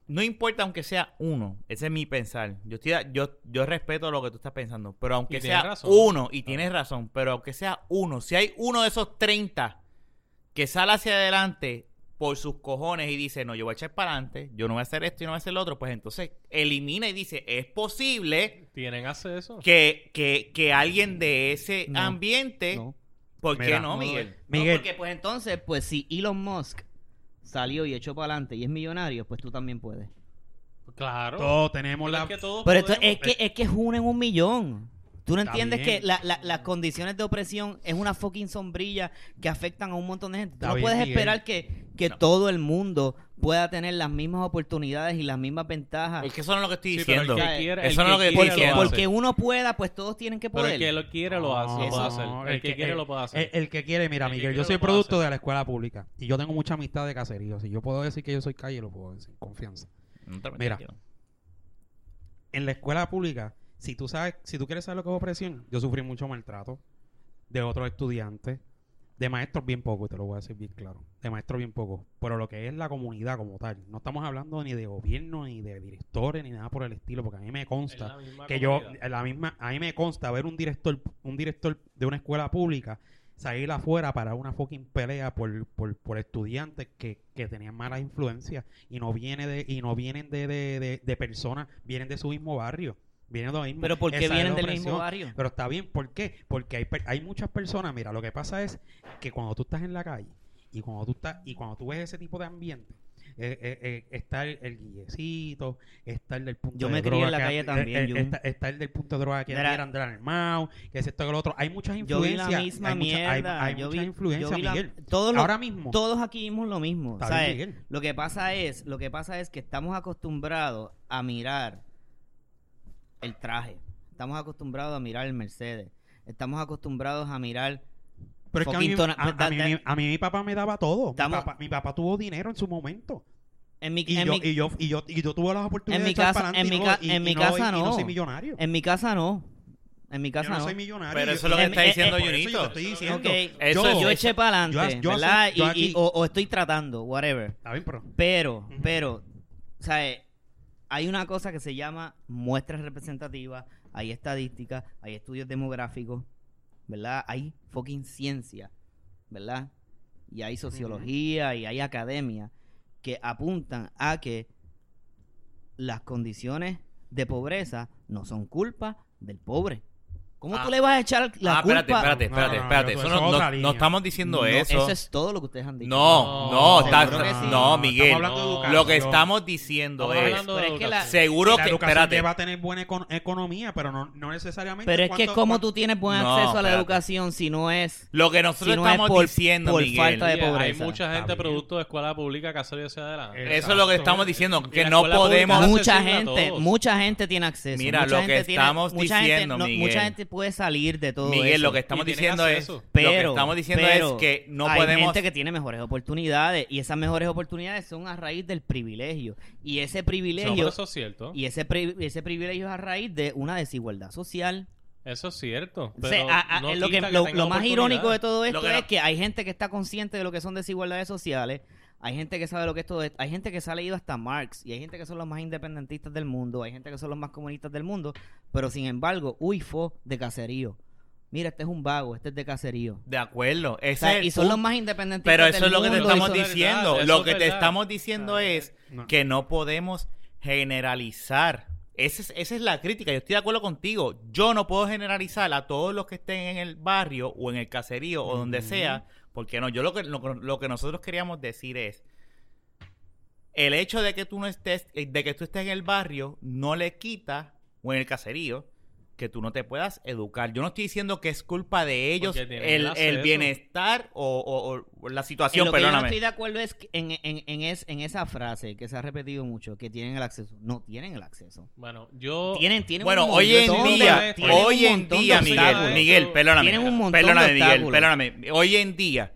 no importa aunque sea uno, ese es mi pensar. Yo estoy, a- yo, yo respeto lo que tú estás pensando, pero aunque sea razón. uno, y tienes razón, pero aunque sea uno, si hay uno de esos 30 que sale hacia adelante por sus cojones y dice, no, yo voy a echar para adelante, yo no voy a hacer esto y no voy a hacer lo otro, pues entonces elimina y dice, es posible Tienen acceso. que, que, que alguien de ese No, ambiente, No. ¿por qué Mira, no, No, Miguel? no, Miguel. porque pues entonces, pues si Elon Musk salió y echó para adelante y es millonario, pues tú también puedes. Claro. todos tenemos la... es que todos Pero esto, podemos- es que es que es uno en un millón. Tú no entiendes que la- la- las condiciones de opresión es una fucking sombrilla que afectan a un montón de gente. Tú Está no bien, puedes Miguel. esperar que, que No. todo el mundo pueda tener las mismas oportunidades y las mismas ventajas. Es que eso no es lo que estoy Sí, pero el diciendo. que Eso no es lo que estoy porque, diciendo. lo porque uno pueda, pues todos tienen que Pero poder. el que lo quiere lo hace, lo puede hacer. no, El que quiere lo puede hacer. El, el que quiere, mira, Miguel, yo soy producto hacer. de la escuela pública y yo tengo mucha amistad de caserío. Si yo puedo decir que yo soy calle, lo puedo decir, confianza. No Mira. En la escuela pública, si tú sabes, si tú quieres saber lo que es opresión, yo sufrí mucho maltrato de otros estudiantes, de maestros bien poco, te lo voy a decir bien claro, de maestros bien poco, pero lo que es la comunidad como tal, no estamos hablando ni de gobierno, ni de directores, ni nada por el estilo, porque a mí me consta que yo la misma a mí me consta ver un director un director de una escuela pública salir afuera para una fucking pelea por, por, por estudiantes que, que tenían malas influencias y no viene de y no vienen de, de, de, de personas vienen de su mismo barrio vienen de lo mismo Pero ¿por qué Esa vienen del mismo barrio? pero está bien ¿por qué? porque hay, hay muchas personas mira lo que pasa es que cuando tú estás en la calle y cuando tú estás y cuando tú ves ese tipo de ambiente eh, eh, eh, está el, el guillecito, está el del punto Yo de me crié en droga la que- calle también, está, está el del punto de droga que era Andrés Armado, que es esto que lo otro. Hay muchas Yo vi influencias. la misma hay mucha- hay- mierda. hay, yo muchas vi, influencias, yo vi la- Miguel. todos Ahora mismo. todos aquí vimos lo mismo. Lo que pasa es, lo que pasa es que estamos acostumbrados a mirar el traje. Estamos acostumbrados a mirar el Mercedes. Estamos acostumbrados a mirar Pero es que a mí, fucking tona- a- a da- mí- a mi papá me daba todo. Mi papá, mi papá tuvo dinero en su momento. en mi, Y en yo, mi- y, yo, y, yo, y yo tuve las oportunidades En mi de echar casa- para en adelante mi ca- no- y- en mi casa no no. soy millonario. en mi casa no. En mi Yo casa no no. soy millonario. Pero yo- eso es lo que está diciendo eh, por eso yo Junito. estoy diciendo. Ok, Eso yo, yo eché para adelante, yo- yo yo Y- o, o estoy tratando, whatever. Está bien, pero... Pero, pero, o sea, hay una cosa que se llama muestras representativas, hay estadísticas, hay estudios demográficos, ¿verdad? Hay fucking ciencia, ¿verdad? Y hay sociología y hay academia que apuntan a que las condiciones de pobreza no son culpa del pobre. ¿Cómo Ah. tú le vas a echar la ah, culpa? espérate, espérate, No, espérate, no, no, espérate. eso Eso no, no- estamos diciendo No, eso. es todo lo que ustedes han dicho. No, no, No, está- sí. no, Estamos Miguel. Lo que estamos diciendo Estamos es, Pero es que la- educación. seguro la que, educación espérate, debe tener buena econ- economía, pero no, no necesariamente. Pero es que cuánto- tú tienes buen No, acceso a la espérate. educación si no es lo que nosotros si no es estamos por- diciendo, por Miguel, falta de Oye, Hay pobreza. mucha gente producto de escuela pública que ha salido hacia adelante. Eso es lo que estamos diciendo, que no podemos... mucha a gente, mucha gente tiene acceso. Mira, lo que estamos diciendo, Miguel. mucha gente puede salir de todo Miguel, eso. lo que estamos diciendo es, acceso. lo que pero, estamos diciendo pero es que no hay podemos... gente que tiene mejores oportunidades y esas mejores oportunidades son a raíz del privilegio y ese privilegio pero eso es cierto. y ese pri- ese privilegio es a raíz de una desigualdad social. Eso es cierto. O sea, Pero a- a- no lo, que, lo, más irónico de todo esto Lo que no- es que hay gente que está consciente de lo que son desigualdades sociales, hay gente que sabe lo que esto es, hay gente que se ha leído hasta Marx y hay gente que son los más independentistas del mundo, hay gente que son los más comunistas del mundo, pero sin embargo, uy, fue de caserío. Mira, este es un vago, este es de caserío. De acuerdo, O ese sea, es el y son los más independentistas Pero del eso es lo que te mundo estamos diciendo. verdad, Lo que te estamos diciendo es No. que no podemos generalizar. Esa es, esa es la crítica. Yo estoy de acuerdo contigo. Yo no puedo generalizar a todos los que estén en el barrio o en el caserío o donde sea. Porque no, yo lo que, lo, que nosotros queríamos decir es el hecho de que tú no estés, de que tú estés en el barrio, no le quita, o en el caserío, que tú no te puedas educar. Yo no estoy diciendo que es culpa de ellos el, el bienestar o, o- o la En situación, lo que yo no estoy de acuerdo es que en, en, en, es- en esa frase que se ha repetido mucho, que tienen el acceso. No tienen el acceso. Bueno, yo... Tienen, tienen Bueno, un hoy en montón de- día, hoy en de día, Miguel. Miguel, perdóname. Tienen un montón de perdóname, Miguel, obstáculos. perdóname. Hoy en día,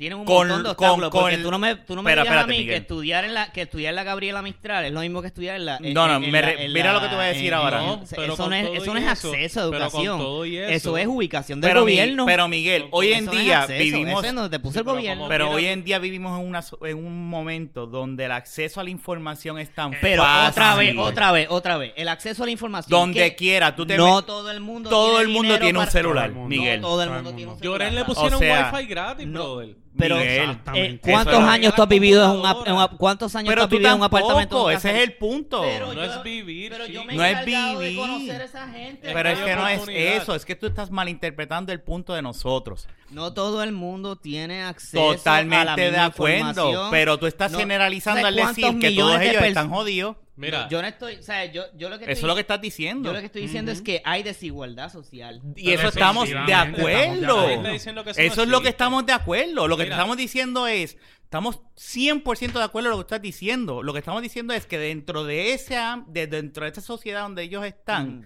Tienen un Con- montón de con- obstáculos. con porque el- tú no me, tú no me Espera, digas a mí que estudiar, en la, que estudiar en la Gabriela Mistral es lo mismo que estudiar en la. en- No, no, en- en me la- re- en mira la- lo que te voy a decir en- ahora. No, pero eso con no es, eso no acceso a pero con educación. todo y eso, eso- es ubicación del pero, Mi- gobierno. pero Miguel, hoy en Eso día acceso, vivimos, Eso es donde te puso el pero gobierno. pero hoy tú- en día vivimos en, una, en un momento donde el acceso a la información es tan Pero fácil. otra vez, otra vez, otra vez. El acceso a la información. Donde quiera, tú te no todo el mundo todo tiene el mundo tiene un celular. Miguel. No todo el mundo tiene un Lloren celular. le pusieron wifi gratis, no, brother. Pero, eh, Exactamente. ¿cuántos Eso años tú has vivido en, computadora. en ¿Cuántos años Pero tú has vivido en un tampoco, apartamento? ese es el punto. Pero No yo- es vivir, Pero yo me No es de vivir. conocer a esa gente. Pero es que no es eso, es que tú estás malinterpretando el punto de nosotros. No todo el mundo tiene acceso a la Totalmente de misma acuerdo, pero tú estás No, generalizando ¿sabes al decir que todos ellos están jodidos. Mira, Yo no estoy, o sea, yo, yo lo que Eso estoy, es lo que estás diciendo. yo lo que estoy diciendo es que hay desigualdad social. Y eso estamos de acuerdo. estamos de eso no Eso es lo que estamos de acuerdo. Lo que te Mira. estamos diciendo es, estamos 100% de acuerdo en lo que estás diciendo. Lo que estamos diciendo es que dentro de ese am- de dentro de esa sociedad donde ellos están, Mm.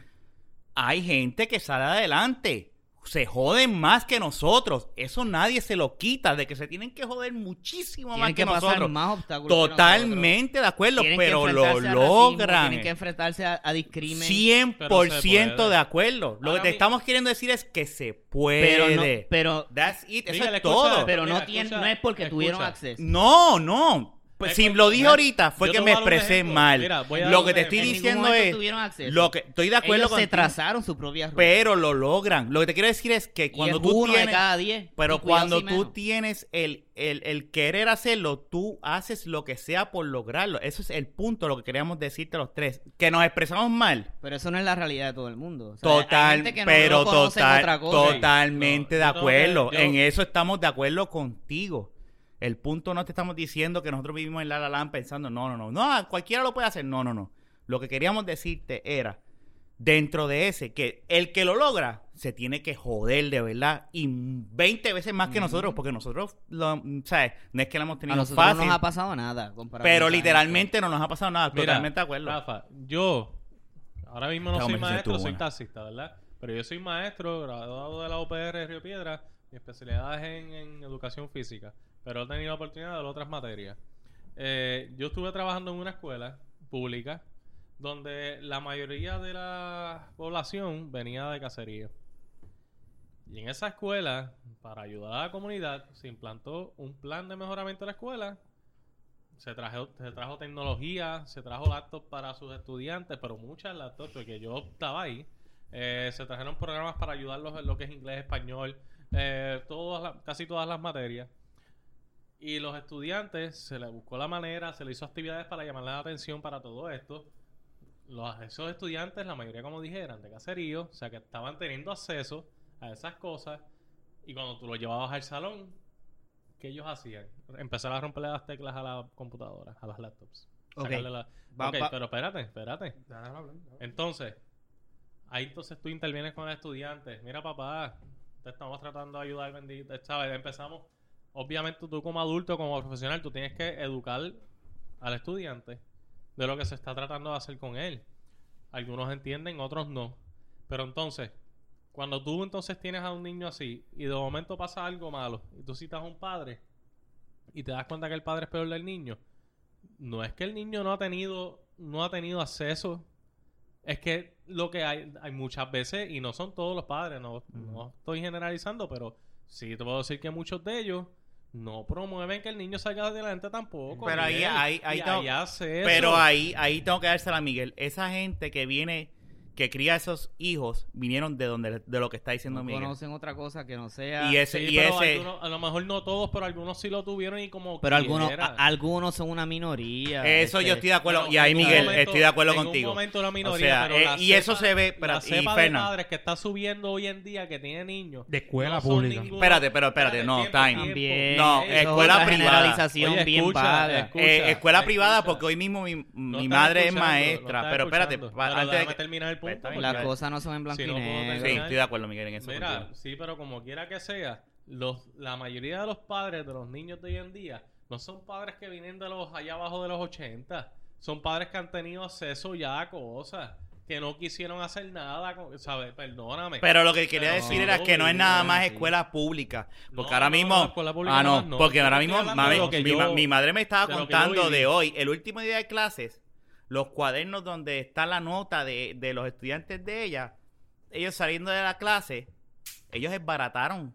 hay gente que sale adelante. Se joden más que nosotros. Eso nadie se lo quita, de que se tienen que joder muchísimo más que, que pasar nosotros. más obstáculos. que Totalmente de acuerdo. Tienen pero lo al racismo, logran. Tienen que enfrentarse a, a discrimen. 100% puede. de acuerdo. Lo Ahora que te mi- estamos queriendo decir es que se pero puede. no, pero, That's it. Eso es escucha, todo. pero Mira, no, tiene, escucha, no es porque tuvieron acceso. No, no. Pues Es si lo dije ahorita fue yo que te me voy a dar un expresé ejemplo. mal. Mira, voy a dar lo un que te ejemplo. estoy En ningún diciendo momento es tuvieron acceso. lo que estoy de acuerdo Ellos se trazaron su propia ruta. pero lo logran. Lo que te quiero decir es que cuando es tú uno de tienes cada diez. pero Y cuidado cuando si tú menos. tienes el, el, el querer hacerlo, tú haces lo que sea por lograrlo. Eso es el punto, lo que queríamos decirte los tres. Que nos expresamos mal. Pero eso no es la realidad de todo el mundo. O sea, Total, gente que no pero conocen total, otra cosa. totalmente de yo tengo que- acuerdo. yo- En eso estamos de acuerdo contigo. El punto no te estamos diciendo que nosotros vivimos en La La Land pensando, no, no, no, no, cualquiera lo puede hacer. No, no, no. Lo que queríamos decirte era, dentro de ese, que el que lo logra se tiene que joder de verdad y 20 veces más que nosotros, porque nosotros, lo, ¿sabes? No es que lo hemos A tenido nosotros fácil, no nos ha pasado nada. comparado pero literalmente no nos ha pasado nada. Mira, totalmente de acuerdo. Rafa, yo ahora mismo no soy maestro, soy buena. taxista, ¿verdad? Pero yo soy maestro, graduado de la UPR de Río Piedra, mi especialidad es en, en educación física, pero he tenido la oportunidad de ver otras materias. Eh, yo estuve trabajando en una escuela pública donde la mayoría de la población venía de caserío. Y en esa escuela, para ayudar a la comunidad, se implantó un plan de mejoramiento de la escuela se trajo, se trajo tecnología, se trajo laptops para sus estudiantes, pero muchas laptops, porque yo estaba ahí. Eh, se trajeron programas para ayudarlos en lo que es inglés, español, eh, todas casi todas las materias. Y los estudiantes se les buscó la manera, se les hizo actividades para llamarle la atención para todo esto. Los, esos estudiantes, la mayoría, como dije, eran de caserío, o sea que estaban teniendo acceso a esas cosas. Y cuando tú los llevabas al salón, ¿qué ellos hacían? Empezar a romperle las teclas a la computadora, a las laptops. Ok. La- Va- Ok, va- pero espérate, espérate. Entonces, ahí entonces tú intervienes con el estudiante. Mira, papá, te estamos tratando de ayudar, bendito. ¿Sabes? Empezamos. Obviamente, tú como adulto, como profesional, tú tienes que educar al estudiante de lo que se está tratando de hacer con él. Algunos entienden, otros no. Pero entonces, cuando tú entonces tienes a un niño así y de momento pasa algo malo y tú citas a un padre y te das cuenta que el padre es peor del niño, no es que el niño no ha tenido no ha tenido acceso es que lo que hay hay muchas veces y no son todos los padres no, no estoy generalizando pero sí te puedo decir que muchos de ellos no promueven que el niño salga adelante tampoco Pero ahí- Miguel. ahí- ahí Y tengo- ahí hace eso. Pero ahí, ahí tengo que dársela a Miguel. Esa gente que viene, que cría esos hijos, vinieron de donde de lo que está diciendo No Miguel. conocen otra cosa que no sea. Y ese, Sí, y pero ese, algunos- a lo mejor no todos pero algunos sí lo tuvieron y como pero algunos, a- algunos son una minoría. eso este, yo estoy de acuerdo. Y ahí Miguel, momento- estoy de acuerdo en contigo. un momento la O minoría, sea, pero eh, la y eso cepa- se ve, la espérate, y cepa de padres que está subiendo hoy en día que tiene niños De escuela no pública. ninguno- Espérate, pero espérate, no, tiempo, time. También. No, eso es escuela privada. generalización Oye, bien escucha, vaga. escucha. Eh, escuela escucha. privada, porque hoy mismo mi, madre es maestra. pero espérate, Pero antes de terminar el punto, porque- Las cosas no son en blanco Si y no negro. Sí, estoy de acuerdo, Miguel, en eso. Mira, contigo. sí, pero como quiera que sea, los, la mayoría de los padres de los niños de hoy en día no son padres que vienen de los allá abajo de los 80. Son padres que han tenido acceso ya a cosas que no quisieron hacer nada, con- ¿sabes? Perdóname. Pero lo que quería Pero decir no, era que no es nada más escuela pública. Porque No, ahora mismo. no, escuela pública ah, no. más no. Porque ahora mismo. mami- mi, yo- ma- mi madre me estaba contando de hoy, el último día de clases, los cuadernos donde está la nota de, de los estudiantes de ella. Ellos saliendo de la clase, ellos esbarataron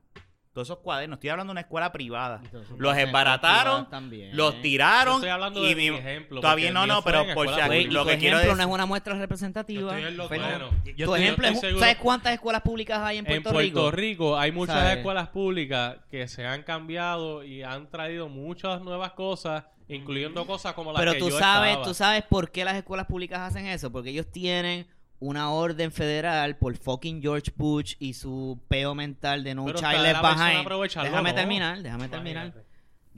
todos esos cuadernos. Estoy hablando de una escuela privada. Los esbarataron, también. los Yo tiraron. estoy hablando y de mi- ejemplo. El no, no, pero por si lo que quiero ejemplo decir- no es una muestra representativa. Yo estoy en lo Fernando. bueno. Yo tu estoy- ejemplo yo es, estoy ¿sabes cuántas escuelas públicas hay en En Puerto, Puerto Rico? Rico hay muchas ¿Sabes? escuelas públicas que se han cambiado y han traído muchas nuevas cosas, incluyendo cosas como las Pero que tú yo sabes, estaba. tú sabes por qué las escuelas públicas hacen eso, porque ellos tienen una orden federal por fucking George Bush y su peo mental de no Pero child left behind. Déjame terminar, déjame terminar.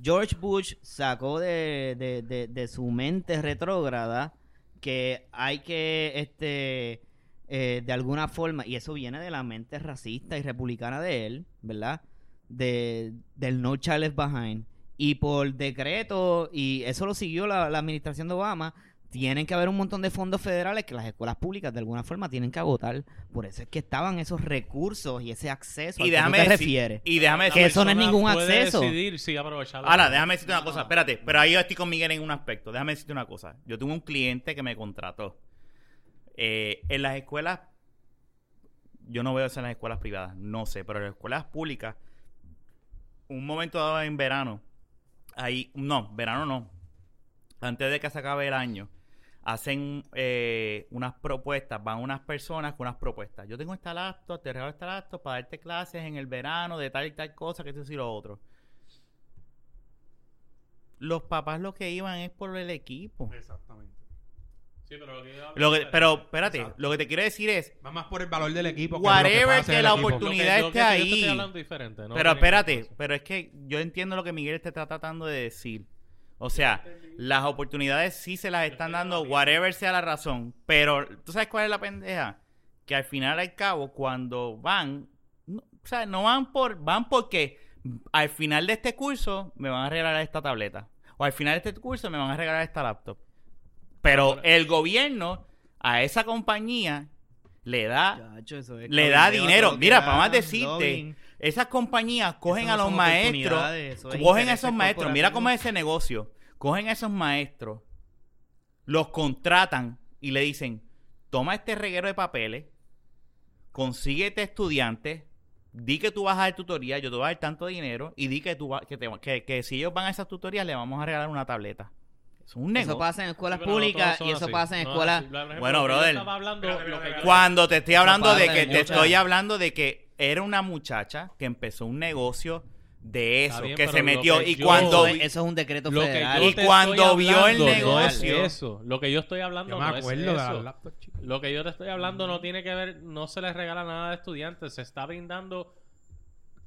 George Bush sacó de, de, de, de su mente retrógrada que hay que, este, eh, de alguna forma, y eso viene de la mente racista y republicana de él, ¿verdad? De, del No Child Left Behind. Y por decreto, y eso lo siguió la, la administración de Obama, tienen que haber un montón de fondos federales que las escuelas públicas de alguna forma tienen que agotar. Por eso es que estaban esos recursos y ese acceso Y al que tú déjame te decir- refieres. Y déjame Que eso no es ningún puede acceso. decidir si aprovechar la- Ahora, déjame decirte una cosa, espérate, pero ahí yo estoy con Miguel en un aspecto. Déjame decirte una cosa. Yo tuve un cliente que me contrató. Eh, en las escuelas, yo no veo eso en las escuelas privadas, no sé, pero en las escuelas públicas, un momento dado en verano, ahí, no, verano no, antes de que se acabe el año, hacen eh, unas propuestas, van unas personas con unas propuestas. Yo tengo esta laptop, te regalo esta laptop para darte clases en el verano de tal y tal cosa, que esto y lo otro. Los papás lo que iban es por el equipo. Exactamente. Sí, pero, lo que yo- Lo que, pero espérate, Exacto. lo que te quiero decir es, Va más por el valor del equipo. que Whatever que, la oportunidad- esté lo que yo te estoy ahí. hablando diferente, ¿no? pero espérate, pero es que yo entiendo lo que Miguel te está tratando de decir. O sea, las oportunidades sí se las están dando, whatever sea la razón. Pero, ¿tú sabes cuál es la pendeja? Que al final, al cabo, cuando van, no- o sea, no van por, van porque al final de este curso me van a regalar esta tableta. O al final de este curso me van a regalar esta laptop. Pero el gobierno a esa compañía le da Chacho, eso es le da dinero. Mira, para más decirte. Esas compañías cogen a los maestros, cogen a esos maestros, mira cómo es ese negocio, cogen a esos maestros, los contratan y le dicen, toma este reguero de papeles, consíguete estudiantes, di que tú vas a dar tutoría, yo te voy a dar tanto dinero y di que, tú va- que, te- que, que si ellos van a esas tutorías le vamos a regalar una tableta. Es un negocio. Eso pasa en escuelas Sí, pero no públicas y eso así. pasa en No, escuelas... sí, Bueno, brother. hablando, Cuando te estoy hablando de que te estoy hablando de que era una muchacha que empezó un negocio de eso, bien, que se metió que y yo- cuando eso, es, un decreto Lo que federal. Y cuando vio el hablando no es negocio- eso. Lo que yo estoy hablando Yo no me es acuerdo de eso. chicos. Lo que yo te estoy hablando no tiene que ver, no se les regala nada a estudiantes, se está brindando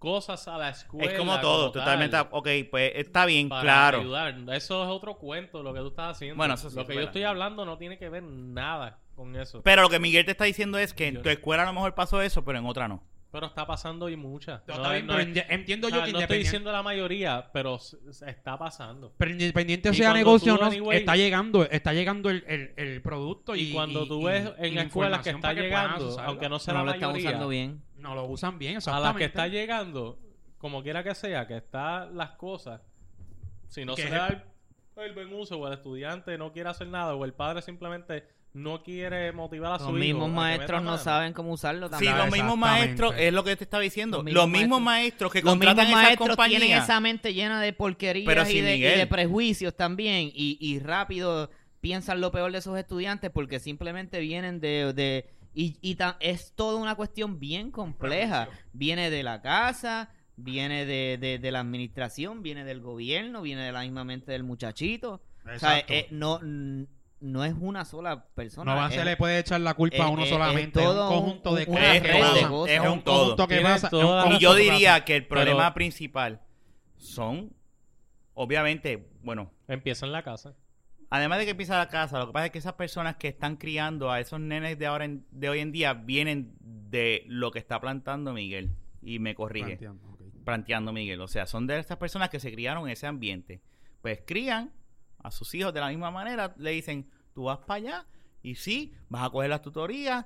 cosas a la escuela. es como todo, tal, totalmente, ok, pues está bien, para claro. ayudar. Eso es otro cuento lo que tú estás haciendo. Bueno, eso sí, lo que yo estoy hablando no tiene que ver nada con eso. Pero lo que Miguel te está diciendo es que en tu escuela a lo mejor pasó eso, pero en otra no. Pero está pasando y muchas. No, entiendo o yo que no estoy diciendo la mayoría, pero está pasando. pero independiente Y sea negocio o no, anyway- está llegando, está llegando el, el, el producto y, Y cuando y- tú ves y en la escuelas que está llegando, aunque no sea no la lo están mayoría, usando bien. no lo usan bien, a exactamente. la que está llegando, como quiera que sea, que está las cosas, si no se da el- el, el buen uso o el estudiante no quiere hacer nada o el padre simplemente no quiere motivar a su Los hijo mismos a que maestros no saben cómo usarlo Sí, también. los mismos maestros, es lo que te estaba diciendo. Los Los mismos mismos, maestros. maestros que Los mismos contratan esas maestros tienen esa mente llena de porquerías Pero y, sí, de, y Miguel. de prejuicios también y, y rápido piensan lo peor de sus estudiantes porque simplemente vienen de... de y y ta- es toda una cuestión bien compleja. Viene de la casa, viene de, de- de la administración, viene del gobierno, viene de la misma mente del muchachito. O sea, eh, no, no es una sola persona. no va, es- se le puede echar la culpa a uno es- solamente, es todo un conjunto de un- cosas Es que red de pasan. cosas. Es Es un un todo. conjunto que pasa. Y yo diría que el Pero- problema principal son, obviamente, bueno, Empieza en la casa. además de que empieza la casa, lo que pasa es que esas personas que están criando a esos nenes de ahora en- de hoy en día vienen de lo que está plantando Miguel y me corrige, Planteando, planteando Miguel, o sea, son de estas personas que se criaron en ese ambiente. Pues crían a sus hijos de la misma manera, le dicen, "Tú vas para allá y sí, vas a coger las tutorías,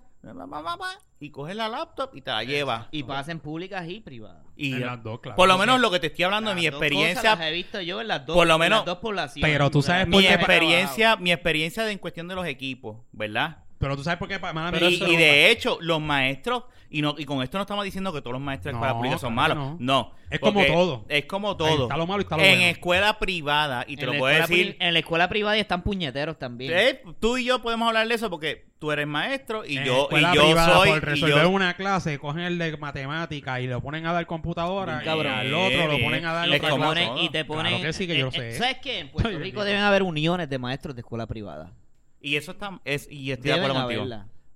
y coges la laptop y te la llevas." Y pasan públicas y privadas. Y En las dos, claro. por lo menos lo que te estoy hablando de mi experiencia las he visto yo en las dos, por lo en menos- las dos poblaciones. Pero tú sabes mi experiencia, mi experiencia de- en cuestión de los equipos, ¿verdad? Pero tú sabes por qué, mala y, y de hecho, los maestros, y no y con esto no estamos diciendo que todos los maestros de No, escuela pública son malos. que No. Es como todo. Es como Ahí todo. está lo malo y está lo en bueno. escuela privada, y te En lo puedo decir, En la escuela privada están puñeteros también. eh, tú y yo podemos hablar de eso porque tú eres maestro y En yo, y yo privada, soy. por y resolver yo- una clase, cogen el de matemática y lo ponen a dar computadora Bien, y cabrón. al otro lo ponen a dar y, te otra clase. ponen, y te ponen. Claro que sí, que yo lo eh, eh, sé. ¿Sabes qué? En Puerto Ay, Rico deben haber uniones de maestros de escuela privada. y eso está. Es, y estoy de acuerdo contigo.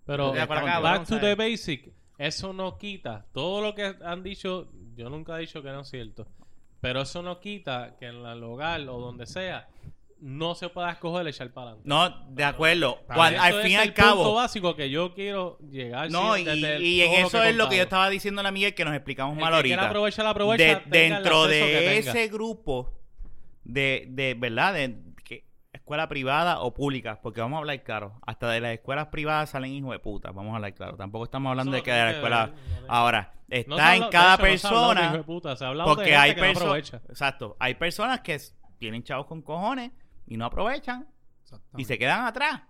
Pero Estoy de acuerdo back contigo. to the basic, eso no quita. Todo lo que han dicho, yo nunca he dicho que no es cierto. Pero eso no quita que en el hogar o donde sea no se pueda escoger echar para adelante. No, de acuerdo. Está Cuan- bien. al fin y es al el punto cabo. básico que yo quiero llegar. No, sí, y, y en eso es lo que yo estaba diciendo a Miguel que nos explicamos El mal que ahorita. aprovecha, De- el dentro de ese grupo de, de verdad, de escuela privada o públicas, porque vamos a hablar claro, hasta de las escuelas privadas salen hijos de puta, vamos a hablar claro. Tampoco estamos hablando Eso de que de la escuela. no Ahora, está en cada hecho, de persona, puta, se ha hablado de porque hay personas, exacto, hay personas que tienen chavos con cojones y no aprovechan y se quedan atrás.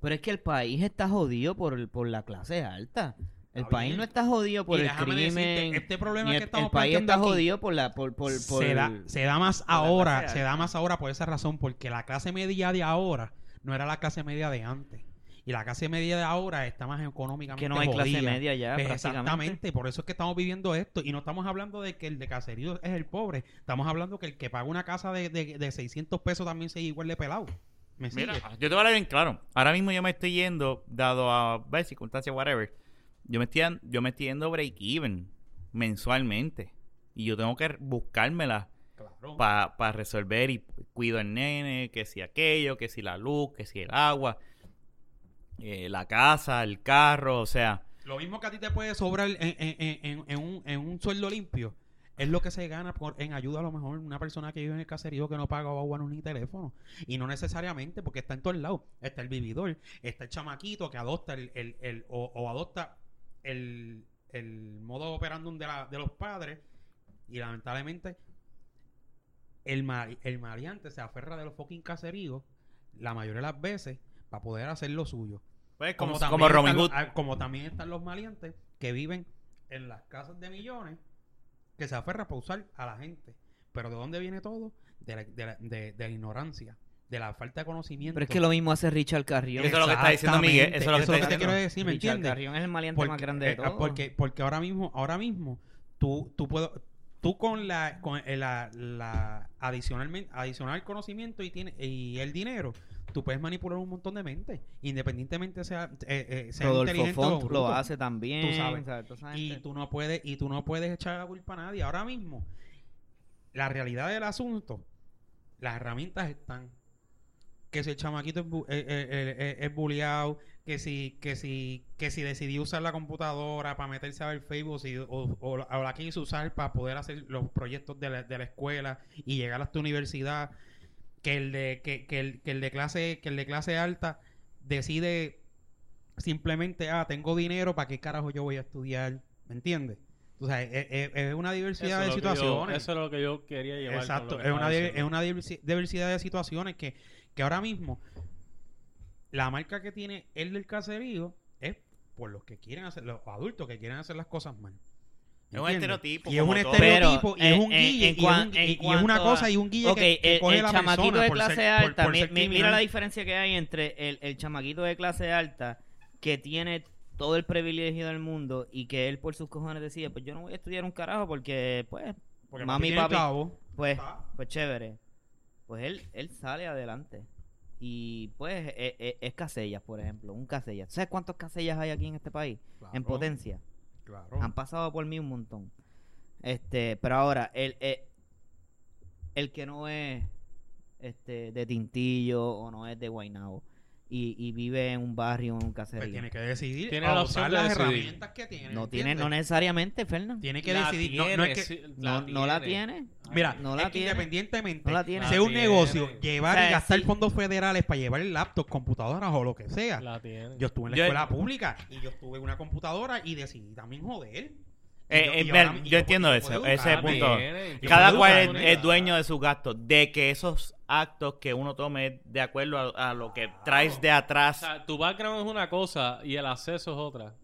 Pero es que el país está jodido por, por la clase alta. El Está país bien. no está jodido por Y el crimen. decirte, este problema ni que el, estamos el país está aquí jodido por la por, por, por se, da, el- se da más por ahora, clase se da más ahora por esa razón, porque la clase media de ahora no era la clase media de antes. Y la clase media de ahora está más económicamente que no hay clase jodida. media ya Pues prácticamente. exactamente, por eso es que estamos viviendo esto. Y no estamos hablando de que el de caserío es el pobre. Estamos hablando que el que paga una casa de, de, de 600 pesos también se igual de pelado. Mira, yo te voy a hablar bien claro. Ahora mismo yo me estoy yendo, dado a ver, circunstancias, whatever. Yo me estoy, yo me estoy yendo break even mensualmente. Y yo tengo que buscármela Claro. para resolver y cuido el nene, que si aquello, que si la luz, que si el agua, eh, la casa, el carro, o sea, Lo mismo que a ti te puede sobrar en, en- en- en- en un, en un sueldo limpio es lo que se gana por, en ayuda a lo mejor una persona que vive en el caserío que no paga agua ni teléfono. Y no necesariamente porque está en todos lados. Está el vividor, está el chamaquito que adopta el, el- el- o, o adopta el, el modo operandum de, la- de los padres y lamentablemente el, mari- el mariante se aferra de los fucking caseríos la mayoría de las veces para poder hacer lo suyo. pues como, también como Robin están Hood. los- ah, como también están los maleantes que viven en las casas de millones que se aferran para usar a la gente. Pero ¿de dónde viene todo? De la, de la- de- de la ignorancia, de la falta de conocimiento. Pero es que lo mismo hace Richard Carrión. Eso es lo que está diciendo Miguel, eso es lo que está te quiero decir, ¿me Richard entiendes? Carrión es el maleante Porque, más grande de eh, todos. porque, porque ahora mismo, ahora mismo, tú, tú puedo, tú con la, con eh, la, la adicionalmente, adicional conocimiento y tiene, y el dinero, tú puedes manipular un montón de mentes, independientemente sea, eh, eh, sea Rodolfo inteligente o Font lo hace también. Tú sabes. y tú no puedes y tú no puedes echar la culpa a nadie ahora mismo la realidad del asunto las herramientas están que si el chamaquito es, bu- eh, eh, eh, eh, es bulleado que si que si que si decidió usar la computadora para meterse a ver Facebook si- o, o- o la quiso usar para poder hacer los proyectos de la, de la escuela y llegar hasta universidad que el de que, que el, que el de clase que el de clase alta decide simplemente ah tengo dinero para qué carajo yo voy a estudiar ¿me entiendes? o sea es, es- es una diversidad Eso de yo- situaciones eso es lo que yo quería llevar. Exacto, es una, es una diversi- diversidad de situaciones que, que ahora mismo la marca que tiene el del caserío es por los que quieren hacer, los adultos que quieren hacer las cosas mal. Es un estereotipo, Y es un todo. estereotipo y es un guille y, es, una cosa y un guille Ok, que, que el, coge el la chamaquito persona de clase ser- alta, por mi- ser mi- mira la diferencia que hay entre el, el chamaquito de clase alta que tiene todo el privilegio del mundo y que él por sus cojones decide, pues yo no voy a estudiar un carajo porque, pues, Porque mami y papi, pues, Ah. pues chévere. Pues él, él sale adelante. Y pues es, es- es Casellas, por ejemplo, un Casellas. ¿Sabes cuántos Casellas hay aquí en este país? En Claro, potencia. Claro. Han pasado por mí un montón. Este, pero ahora, el, el, el que no es este de Tintillo o no es de Guaynabo y, y vive en un barrio, en un Pues caserío. tiene que decidir Tiene la opción las decidir. herramientas que tiene. no tiene, no necesariamente, Fernando. Tiene que La decidir. No, no es que, sí, No, no la tiene. Mira, No es la que tiene. independientemente No la tiene. sea La un negocio, llevar O sea, y gastar sí. fondos federales para llevar el laptop, computadoras o lo que sea. La tiene. Yo estuve en la Yo- escuela pública y yo estuve en una computadora y decidí también joder. Eh, yo- eh, y ver, ahora- y yo entiendo eso, ese La punto. Cada cual educar es, es dueño de sus gastos. De que esos actos que uno tome de acuerdo a, lo que traes de O atrás. sea, tu background es una cosa y el acceso es otra.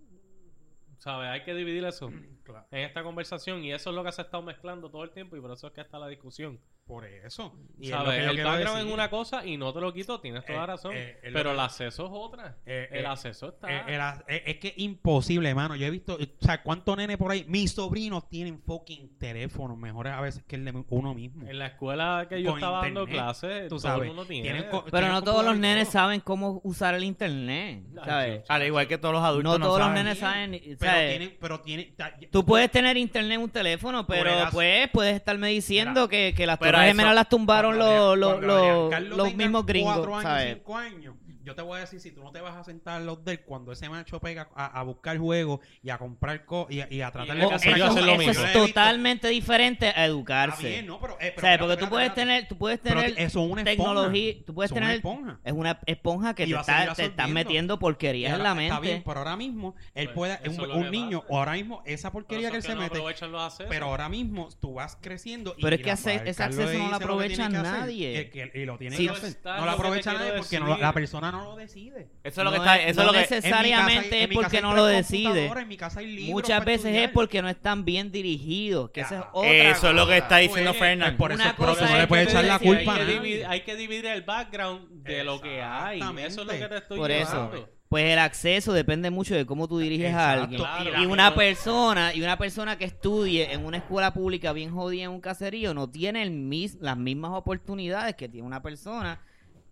¿Sabes? Hay que dividir eso Claro. en esta conversación y eso es lo que se ha estado mezclando todo el tiempo y por eso es que está la discusión. Por eso. Y es lo ¿Sabes? que yo El background decir. es una cosa y no te lo quito, tienes toda Eh, la razón. eh, es pero que- el acceso es otra. Eh, el eh, acceso está. El a- es que es imposible, hermano. Yo he visto, o sea, cuántos nenes por ahí. Mis sobrinos tienen fucking teléfonos mejores a veces que el de uno mismo. en la escuela que yo con estaba dando clases, tú todo sabes, el mundo tiene. tienen co- Pero no todos los nenes saben cómo usar el internet, ¿sabes? Al igual que todos los adultos No no, todos los saben. nenes saben, Pero ¿sabes? tienen, pero tienen. Tú puedes tener internet en un teléfono, pero pues puedes estarme diciendo que, que las pero Torres eso. Gemelas las tumbaron los, los, los, los mismos gringos, Cuatro años, ¿sabes? cinco años. Yo te voy a decir, si tú no te vas a sentar en los del cuando ese macho pega a, a buscar juegos y a comprar cosas y, a- y a tratar de O- caserío eso, lo eso mismo. es he visto. totalmente diferente a Está educarse. bien, ¿no? Pero, eh, pero ¿Sabes? espérate, Porque tú espérate, puedes espérate. tener, tú puedes tener eso es una esponja. tecnología, tú puedes Eso es una tener esponja. es una esponja que Y te está, te estás metiendo porquerías en la Está bien, mente. pero ahora mismo él Pues, puede, eso un, es un niño, o ahora mismo esa porquería que él eso se es no mete, pero ahora mismo tú vas creciendo y Pero es que ese- acceso no lo aprovecha hacer, nadie. y lo tiene que hacer. No lo aprovecha nadie porque la persona no lo decide. Eso es lo que No está. es- Eso es no lo que. necesariamente En mi casa hay- es en mi porque casa hay no lo decide. en mi casa hay libros Muchas veces es estudiar. porque no están bien dirigidos, que esa es otra Eso es lo que cosa. está diciendo Oye, Fernando. Por eso, cosa no es le puede que echar la culpa a hay, que dividir, hay que dividir el background de lo que hay. Eso es lo que te estoy Por eso. Pues el acceso depende mucho de cómo tú diriges a Exacto. alguien. Claro. y una persona, y una persona que estudie en una escuela pública bien jodida en un caserío no tiene el mis- las mismas oportunidades que tiene una persona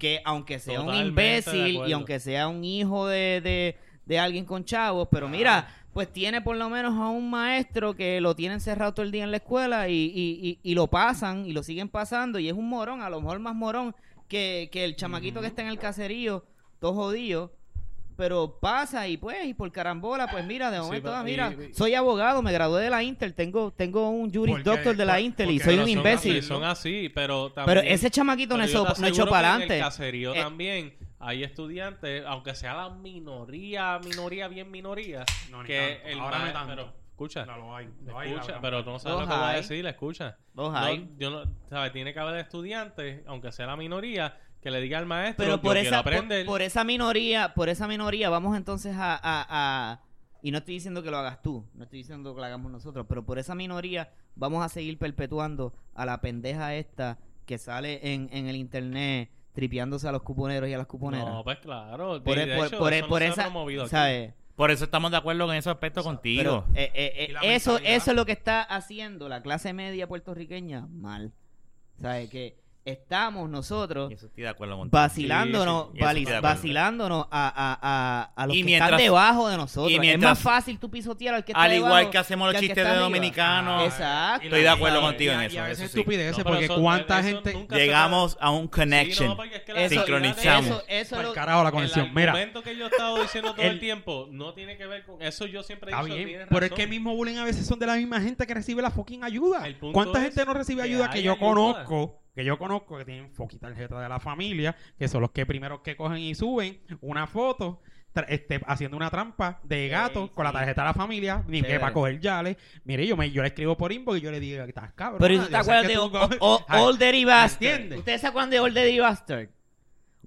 que aunque sea un Totalmente imbécil y aunque sea un hijo de, de, de alguien con chavos, pero mira, pues tiene por lo menos a un maestro que lo tiene encerrado todo el día en la escuela y, y, y, y lo pasan y lo siguen pasando y es un morón, a lo mejor más morón que, que el chamaquito que está en el caserío, todo jodido. Pero pasa y pues, y por carambola, pues mira, de Sí, momento, pero- ah, mira, y- y- soy abogado, me gradué de la Intel, tengo, tengo un Juris Porque- Doctor de la por- Intel y soy un imbécil. así, son así, pero también... Pero ese chamaquito no, pero echó- no para adelante. En el caserío Eh, también hay estudiantes, aunque sea la minoría, minoría, bien minoría, No, ni que tanto. el Ahora no ma- tanto. pero escucha, No lo hay. lo hay, escucha, pero tú no sabes Los lo que voy a hay. decir, escucha. Los No, hay. yo no, ¿sabes? Tiene que haber estudiantes, aunque sea la minoría, que le diga al maestro, Pero por esa, por, aprender. por esa minoría, por esa minoría, vamos entonces a, a- a- y no estoy diciendo que lo hagas tú, no estoy diciendo que lo hagamos nosotros, pero por esa minoría vamos a seguir perpetuando a la pendeja esta que sale en, en el internet tripeándose a los cuponeros y a las cuponeras. No, pues claro. por, de por- hecho, por- eso se ha esa. ¿sabes? Por eso estamos de acuerdo en ese aspecto contigo. eh, eh, eh, eso, eso es lo que está haciendo la clase media puertorriqueña mal. ¿Sabes? Que estamos nosotros vacilándonos, Sí, sí, vacilándonos a, a, a, a los Y que mientras- están debajo de nosotros. y es más fácil tú pisotear al que está Al debajo igual que hacemos los que chistes de dominicanos. Exacto. Estoy de acuerdo Y- contigo y, en eso. Y a veces eso sí. estupideces, No, pero porque eso- cuánta eso gente... Llegamos a un Sí, connection. no, porque es que la Eso, realidad es- Sincronizamos. Eso, eso lo- carajo la conexión. El Mira, que yo he estado diciendo todo el, El- tiempo no tiene que ver con eso. Yo siempre he dicho, pero es que el mismo bullying a veces son de la misma gente que recibe la fucking ayuda. ¿Cuánta gente no recibe ayuda que yo conozco? Que yo conozco que tienen fucking tarjeta de la familia, que son los que primeros que cogen y suben una foto este, haciendo una trampa de gato con la tarjeta de la familia, ni que para coger yales. Mire, yo me yo le escribo por inbox y yo le digo que estás cabrón. Pero ¿y tú te acuerdas de Old Dirty Bastard? ¿Ustedes se acuerdan de Old Dirty Bastard?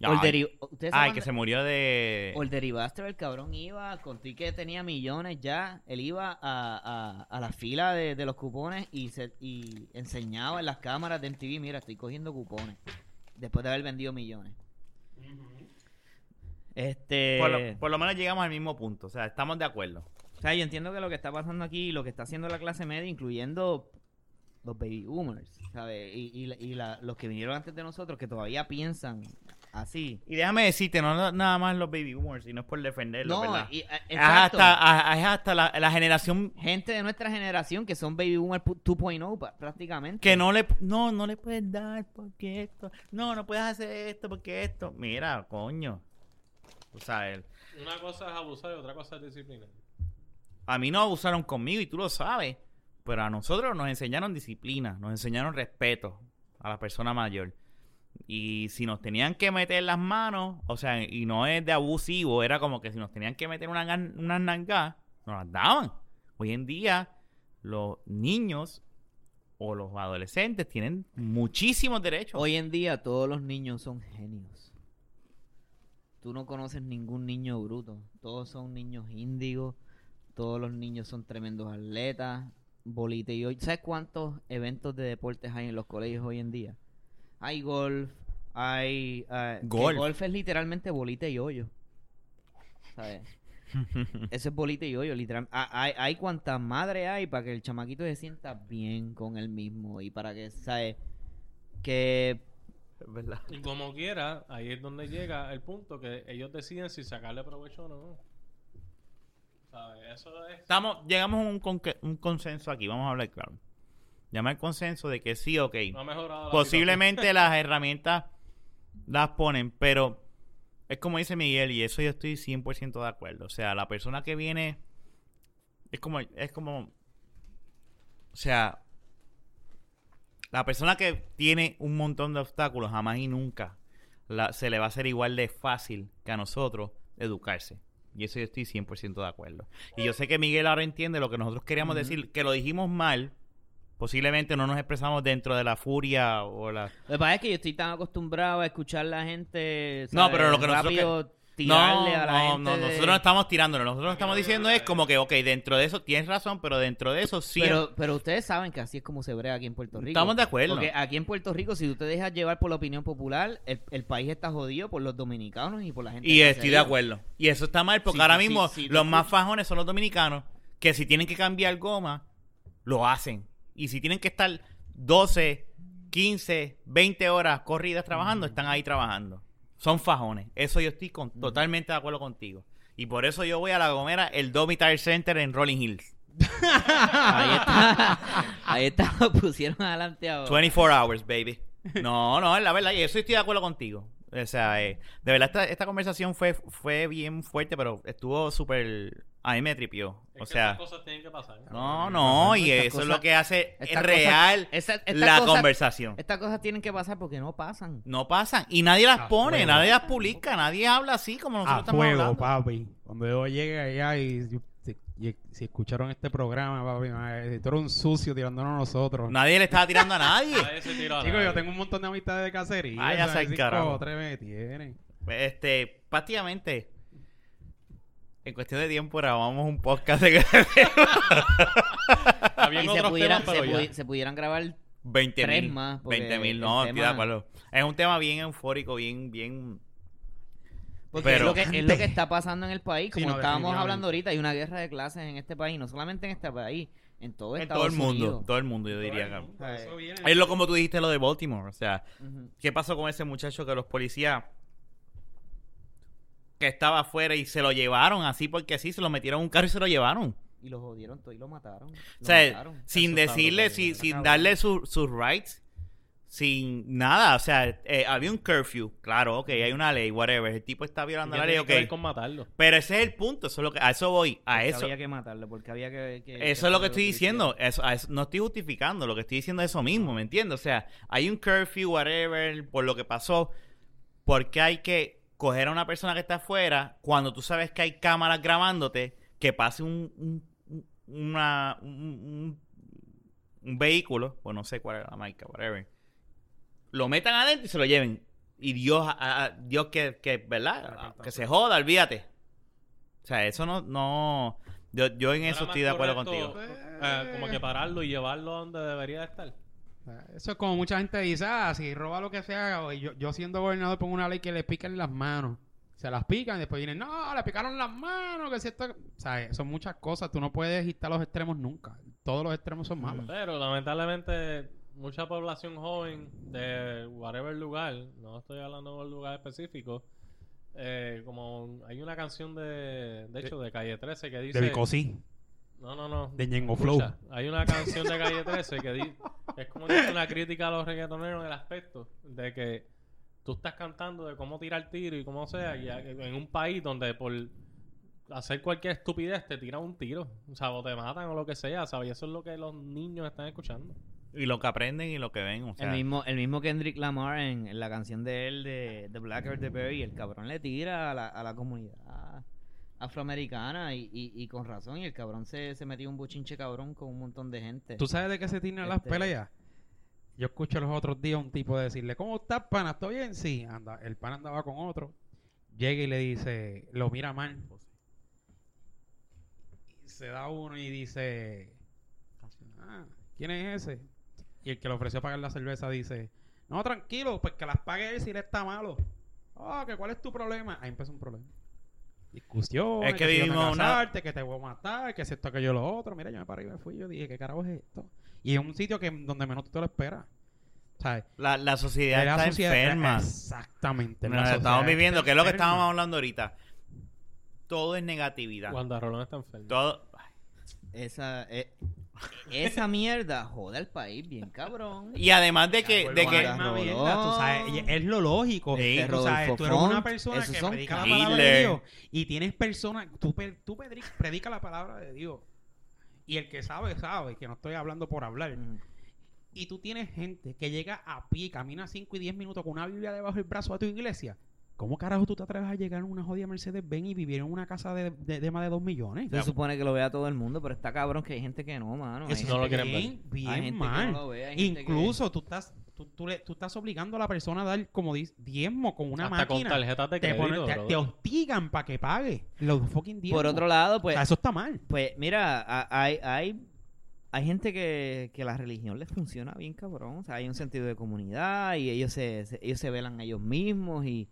Old Ay, Dirty- ¿Ustedes se ay, acuerdan que se murió de... Old Dirty Bastard, el cabrón iba, conté que tenía millones ya, él iba a, a, a la fila de, de los cupones y, se, y enseñaba en las cámaras de MTV, mira, estoy cogiendo cupones, después de haber vendido millones. Este... Por lo, por lo menos llegamos al mismo punto. O sea, estamos de acuerdo. O sea, yo entiendo que lo que está pasando aquí, lo que está haciendo la clase media, incluyendo los baby boomers, ¿sabes? Y, y, y la- los que vinieron antes de nosotros, que todavía piensan así. Y déjame decirte, no nada más los baby boomers, y no es por defenderlos, No, ¿verdad? y, eh, es hasta, a- es hasta la, la generación gente de nuestra generación que son baby boomer pu- 2.0 pa- prácticamente. que no le no no le puedes dar porque esto no no puedes hacer esto porque esto mira coño o sea él- Una cosa es abusar y otra cosa es disciplina. a mí no abusaron conmigo y tú lo sabes pero a nosotros nos enseñaron disciplina nos enseñaron respeto a la persona mayor y si nos tenían que meter las manos o sea y no es de abusivo era como que si nos tenían que meter una unas nalgas nos las daban hoy en día los niños o los adolescentes tienen muchísimos derechos Hoy en día todos los niños son genios. Tú no conoces ningún niño bruto. Todos son niños índigos. Todos los niños son tremendos atletas. Bolita y hoy. ¿Sabes cuántos eventos de deportes hay en los colegios hoy en día? Hay golf. Hay. eh, Golf. golf es literalmente bolita y hoyo. ¿Sabes? Eso es bolita y hoyo, literal. Ah, Hay, hay cuanta madre hay para que el chamaquito se sienta bien con él mismo y para que, ¿sabes? Que ¿verdad? Y como quiera, ahí es donde llega el punto que ellos deciden si sacarle provecho o no. ¿Sabes? Eso es. Estamos, llegamos a un, conque- un consenso aquí, vamos a hablar claro. Llama al consenso de que sí, ok. No ha la Posiblemente las herramientas las ponen, pero es como dice Miguel y eso yo estoy 100% de acuerdo. O sea, la persona que viene es como es como o sea, la persona que tiene un montón de obstáculos jamás y nunca la- se le va a hacer igual de fácil que a nosotros educarse. Y eso yo estoy 100% de acuerdo. Y yo sé que Miguel ahora entiende lo que nosotros queríamos decir, que lo dijimos mal. Posiblemente no nos expresamos dentro de la furia o la... Lo que pasa es que yo estoy tan acostumbrado a escuchar a la gente. No, ¿sabes? pero lo que nosotros rápido No, tirarle a la no, gente. no, de- nosotros no estamos tirándolo. Nosotros lo estamos diciendo es como que, ok, dentro de eso tienes razón, pero dentro de eso sí. Pero, pero ustedes saben que así es como se brega aquí en Puerto Rico. Estamos de acuerdo. Porque aquí en Puerto Rico, si tú te dejas llevar por la opinión popular, el, el país está jodido por los dominicanos y por la gente. Y estoy de acuerdo. Y eso está mal porque Sí, ahora mismo sí, los más fajones son los dominicanos que si tienen que cambiar goma, lo hacen. Y si tienen que estar 12, 15, 20 horas corridas trabajando, están ahí trabajando. Son fajones. Eso yo estoy con- totalmente de acuerdo contigo. Y por eso yo voy a la gomera, el Domi Tire Center en Rolling Hills. Ahí está. Ahí está. lo Pusieron adelante ahora. 24 hours, baby. No, no, es la verdad, y eso estoy de acuerdo contigo. O sea, eh, de verdad, esta, esta conversación fue, fue bien fuerte, pero estuvo súper. A mí me tripió. Es O que sea, cosas tienen que pasar. no, no, y Estas eso es lo que hace real esa- la conversación. Estas cosas tienen que pasar porque no pasan. No pasan, y nadie las A pone, fuego. nadie las publica, nadie habla así como nosotros A estamos fuego, hablando. papi. Cuando yo llegue allá y, si, y- si escucharon este programa, papi, madre, tú eres un sucio tirándonos a nosotros. Nadie le estaba tirando a nadie. Nadie se tiró a Chicos, nadie. yo tengo un montón de amistades de cacería. Váyase ¿sabes? al Cinco carajo. o tres me tienen. Este, prácticamente, en cuestión de tiempo grabamos un podcast de Habían Y se pudieran, temas, se, ya. pudi- se pudieran grabar 20 Tres mil. más, porque 20 mil, no, tema- acuerdo. Es un tema bien eufórico, bien, bien. Porque Pero- es, lo que, es lo que está pasando en el país. Sí, Como no, estábamos hablando ahorita, hay una guerra de clases en este país. No solamente en este país, en todo En Estados todo el mundo, Unidos. todo el mundo, yo diría. Mundo. Es lo como tú dijiste lo de Baltimore. O sea. ¿qué pasó con ese muchacho que los policías que estaba afuera y se lo llevaron así porque así, se lo metieron en un carro y se lo llevaron? Y lo jodieron todo y lo mataron. Lo O sea, mataron. sin decirle, brutal, sin, darle su- sus rights, sin nada. O sea, eh, había un curfew, claro, ok, hay una ley, whatever. El tipo está ¿Y violando la ley, tiene que ok. con matarlo? Pero ese es el punto, eso es lo que, a eso voy, a Porque eso. había que matarlo, porque había que... que- Eso es lo que estoy diciendo. Eso, no estoy justificando. Lo que estoy diciendo es eso mismo, ¿me entiendes? O sea, hay un curfew, whatever, por lo que pasó. ¿Por qué hay que coger a una persona que está afuera cuando tú sabes que hay cámaras grabándote que pase un, un, un- una, un, un- vehículo, pues no sé cuál es la marca, whatever, lo metan adentro y se lo lleven? Y Dios, a- a- Dios que, que, ¿verdad? Que se joda, olvídate. O sea, eso no, no, yo, yo en ¿No eso era estoy de acuerdo correcto, contigo. eh, como que pararlo y llevarlo donde debería de estar. Eso es como mucha gente dice, ah, si roba lo que sea, yo, yo siendo gobernador pongo una ley que le piquen las manos. Se las pican y después vienen, no, le picaron las manos, que si esto... O sea, son muchas cosas, tú no puedes irte a los extremos nunca. Todos los extremos son malos. Pero lamentablemente mucha población joven de whatever lugar, no estoy hablando de un lugar específico, eh, como hay una canción de, de hecho, de Calle 13 que dice... De Bicosí, No, no, no. de Ñengo Escucha, Flow. Hay una canción de Calle 13 que di- es como dice una crítica a los reggaetoneros en el aspecto de que tú estás cantando de cómo tirar tiro y cómo sea, y en un país donde por hacer cualquier estupidez te tiran un tiro, o sea, o te matan o lo que sea, ¿sabes? Y eso es lo que los niños están escuchando. Y lo que aprenden y lo que ven, o sea, El mismo, el mismo Kendrick Lamar en, en la canción de él de The Black Earth the Berry, el cabrón le tira a la, a la comunidad afroamericana y, y, y con razón, y el cabrón se, se metió un bochinche cabrón con un montón de gente. ¿Tú sabes de qué se tienen las Este- peleas? Yo escucho los otros días un tipo decirle, ¿cómo estás, pana? ¿Está bien? Sí, anda. El pana andaba con otro. Llega y le dice, lo mira mal. Y se da uno y dice, ah, ¿quién es ese? Y el que le ofreció pagar la cerveza dice, no, tranquilo, pues que las pague él si él está malo. Ah, que cuál es tu problema. Ahí empezó un problema. Discusión. Es que vivimos una- que te voy a matar, que si esto, que yo lo otro. Mira, yo me paré y me fui. Yo dije, ¿qué carajo es esto? Y es un sitio que donde menos tú te lo esperas. ¿Sabes? la, la sociedad La está sociedad- enferma. Exactamente. Nos la estamos viviendo, que es lo que estábamos hablando ahorita. Todo es negatividad. Wanda Rolón está enfermo. Todo. Esa, eh, esa mierda jode al país bien cabrón. Y además de que, de que la misma Rolón. mierda, tú sabes, y es lo lógico. Sí. Tú, sabes, Rodolfo tú eres una persona que predica la palabra de. Dios y tienes personas, tú, tú pedri- predica la palabra de Dios y el que sabe, sabe, que no estoy hablando por hablar. Mm. Y tú tienes gente que llega a pie, camina 5 y 10 minutos con una Biblia debajo del brazo a tu iglesia. ¿Cómo carajo tú te atreves a llegar en una jodida Mercedes-Benz y vivir en una casa de, de- de más de 2 millones? Se supone que lo vea todo el mundo, pero está cabrón que hay gente que no, mano. Hay Eso no lo quieren ver. bien, bien hay gente mal. que no lo ve, hay gente que- Incluso tú estás tú, tú le- tú estás obligando a la persona a dar como di- diezmo con una Hasta con tarjetas de te, crédito, ponen- te- brother. te hostigan para que pague los fucking diezmos. Por otro lado, o pues, sea, eso está mal. pues mira, hay, hay, hay gente que, que la religión les funciona bien cabrón. O sea, hay un sentido de comunidad y ellos se, se- ellos se velan a ellos mismos y,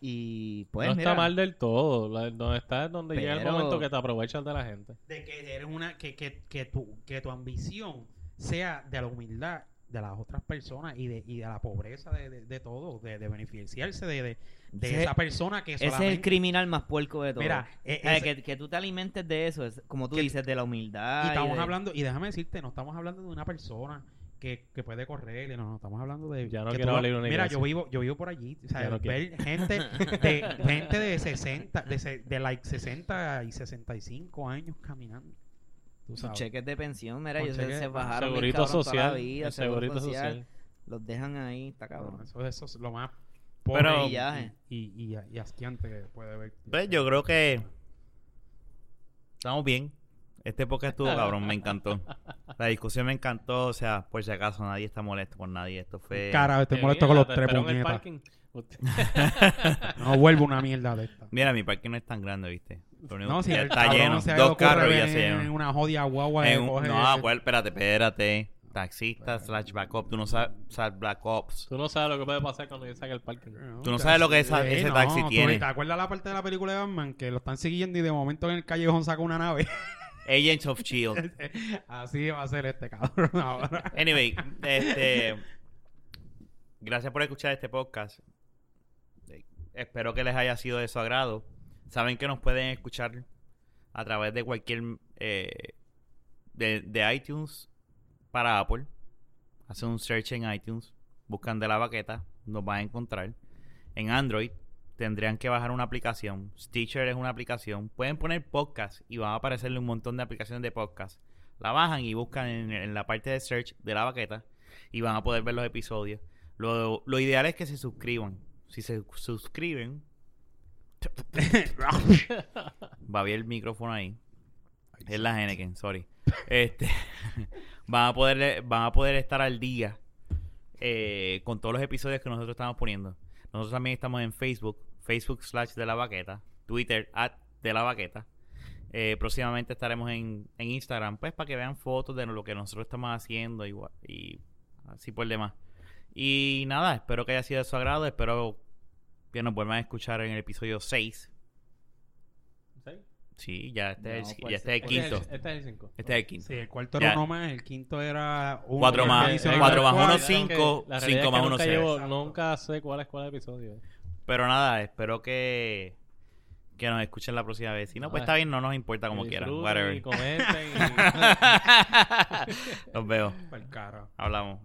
y pues no mira, está mal del todo. La- donde está es donde llega el momento que te aprovechas de la gente. De que eres una que, que, que, tu, que tu ambición sea de la humildad de las otras personas y de, y de la pobreza de, de, de todo, de, de beneficiarse de, de, de Ese- esa persona que ese es el solamente... criminal más puerco de todo. Mira, ese- que, que tú te alimentes de eso, es, como tú Que- dices, de la humildad. Y estamos de- hablando, y déjame decirte, no estamos hablando de una persona que, que puede correr, no, no, estamos hablando de... Ya no que quiero abrir una Mira, iglesia. yo vivo, yo vivo por allí, o sea, Ya no ver gente de, gente de 60, de, se- de like 60 y 65 años caminando. Tú sus sabes. cheques de pensión, mira, Con ellos se, bajaron bien Segurito cabrón toda social. la vida, el seguro segurito social, social. Los dejan ahí, está No, cabrón. eso, eso es lo más Pero- pobre y, Villaje. y, y, y asqueante que puede haber. Pues yo creo que estamos bien. Este podcast estuvo cabrón, me encantó. La discusión me encantó, o sea, por si acaso nadie está molesto con nadie. Esto fue. Cara, estoy Qué molesto con los tres puñetas. No vuelvo una mierda de esta. Mira, mi parque no es tan grande, ¿viste? Lo único No, si el está cabrón lleno. se Dos carros ya en llenan. una jodida guagua En un- no, pues, espérate, espérate. Taxista slash Black Ops. Tú no sabes, sabes Black Ops. Tú no sabes lo que puede pasar cuando yo saque el parking. No, Tú no sabes lo que esa- ese no, taxi tiene. ¿Te acuerdas la parte de la película de Batman que lo están siguiendo y de momento en el callejón saca una nave? Agents of Shield. Así va a ser este cabrón ahora. Anyway, este. Gracias por escuchar este podcast. Espero que les haya sido de su agrado. Saben que nos pueden escuchar a través de cualquier. eh, de, de iTunes para Apple. Hacen un search en iTunes. Buscan de la baqueta. Nos van a encontrar. En Android tendrían que bajar una aplicación. Stitcher es una aplicación. Pueden poner podcast y van a aparecerle un montón de aplicaciones de podcast. La bajan y buscan en, en la parte de search de la baqueta y van a poder ver los episodios. Lo, lo ideal es que se suscriban. Si se suscriben, va a ver el micrófono ahí. Es la Henneken, sorry. Este, van a poder van a poder estar al día eh, con todos los episodios que nosotros estamos poniendo. Nosotros también estamos en Facebook, Facebook slash de la baqueta, Twitter at de la baqueta. Eh, próximamente estaremos en, en Instagram, pues para que vean fotos de lo que nosotros estamos haciendo igual, y así por demás. Y nada, espero que haya sido de su agrado, espero que nos vuelvan a escuchar en el episodio 6. ¿Sí? Sí, ya este es No, el, pues, ya este es el Este es quinto. el- Este es el 5. Este es el quinto. Sí, el cuarto Ya. era uno más, el quinto era uno Cuatro que más, adicional cuatro al más uno, cuarto. cinco, cinco más uno, nunca, seis. llevo- Exacto. nunca sé cuál es cuál episodio. Pero nada, espero que que nos escuchen la próxima vez. Si no, pues Ah, está bien, no nos importa como quieran. Whatever. Y comenten. y- Los veo. Hablamos.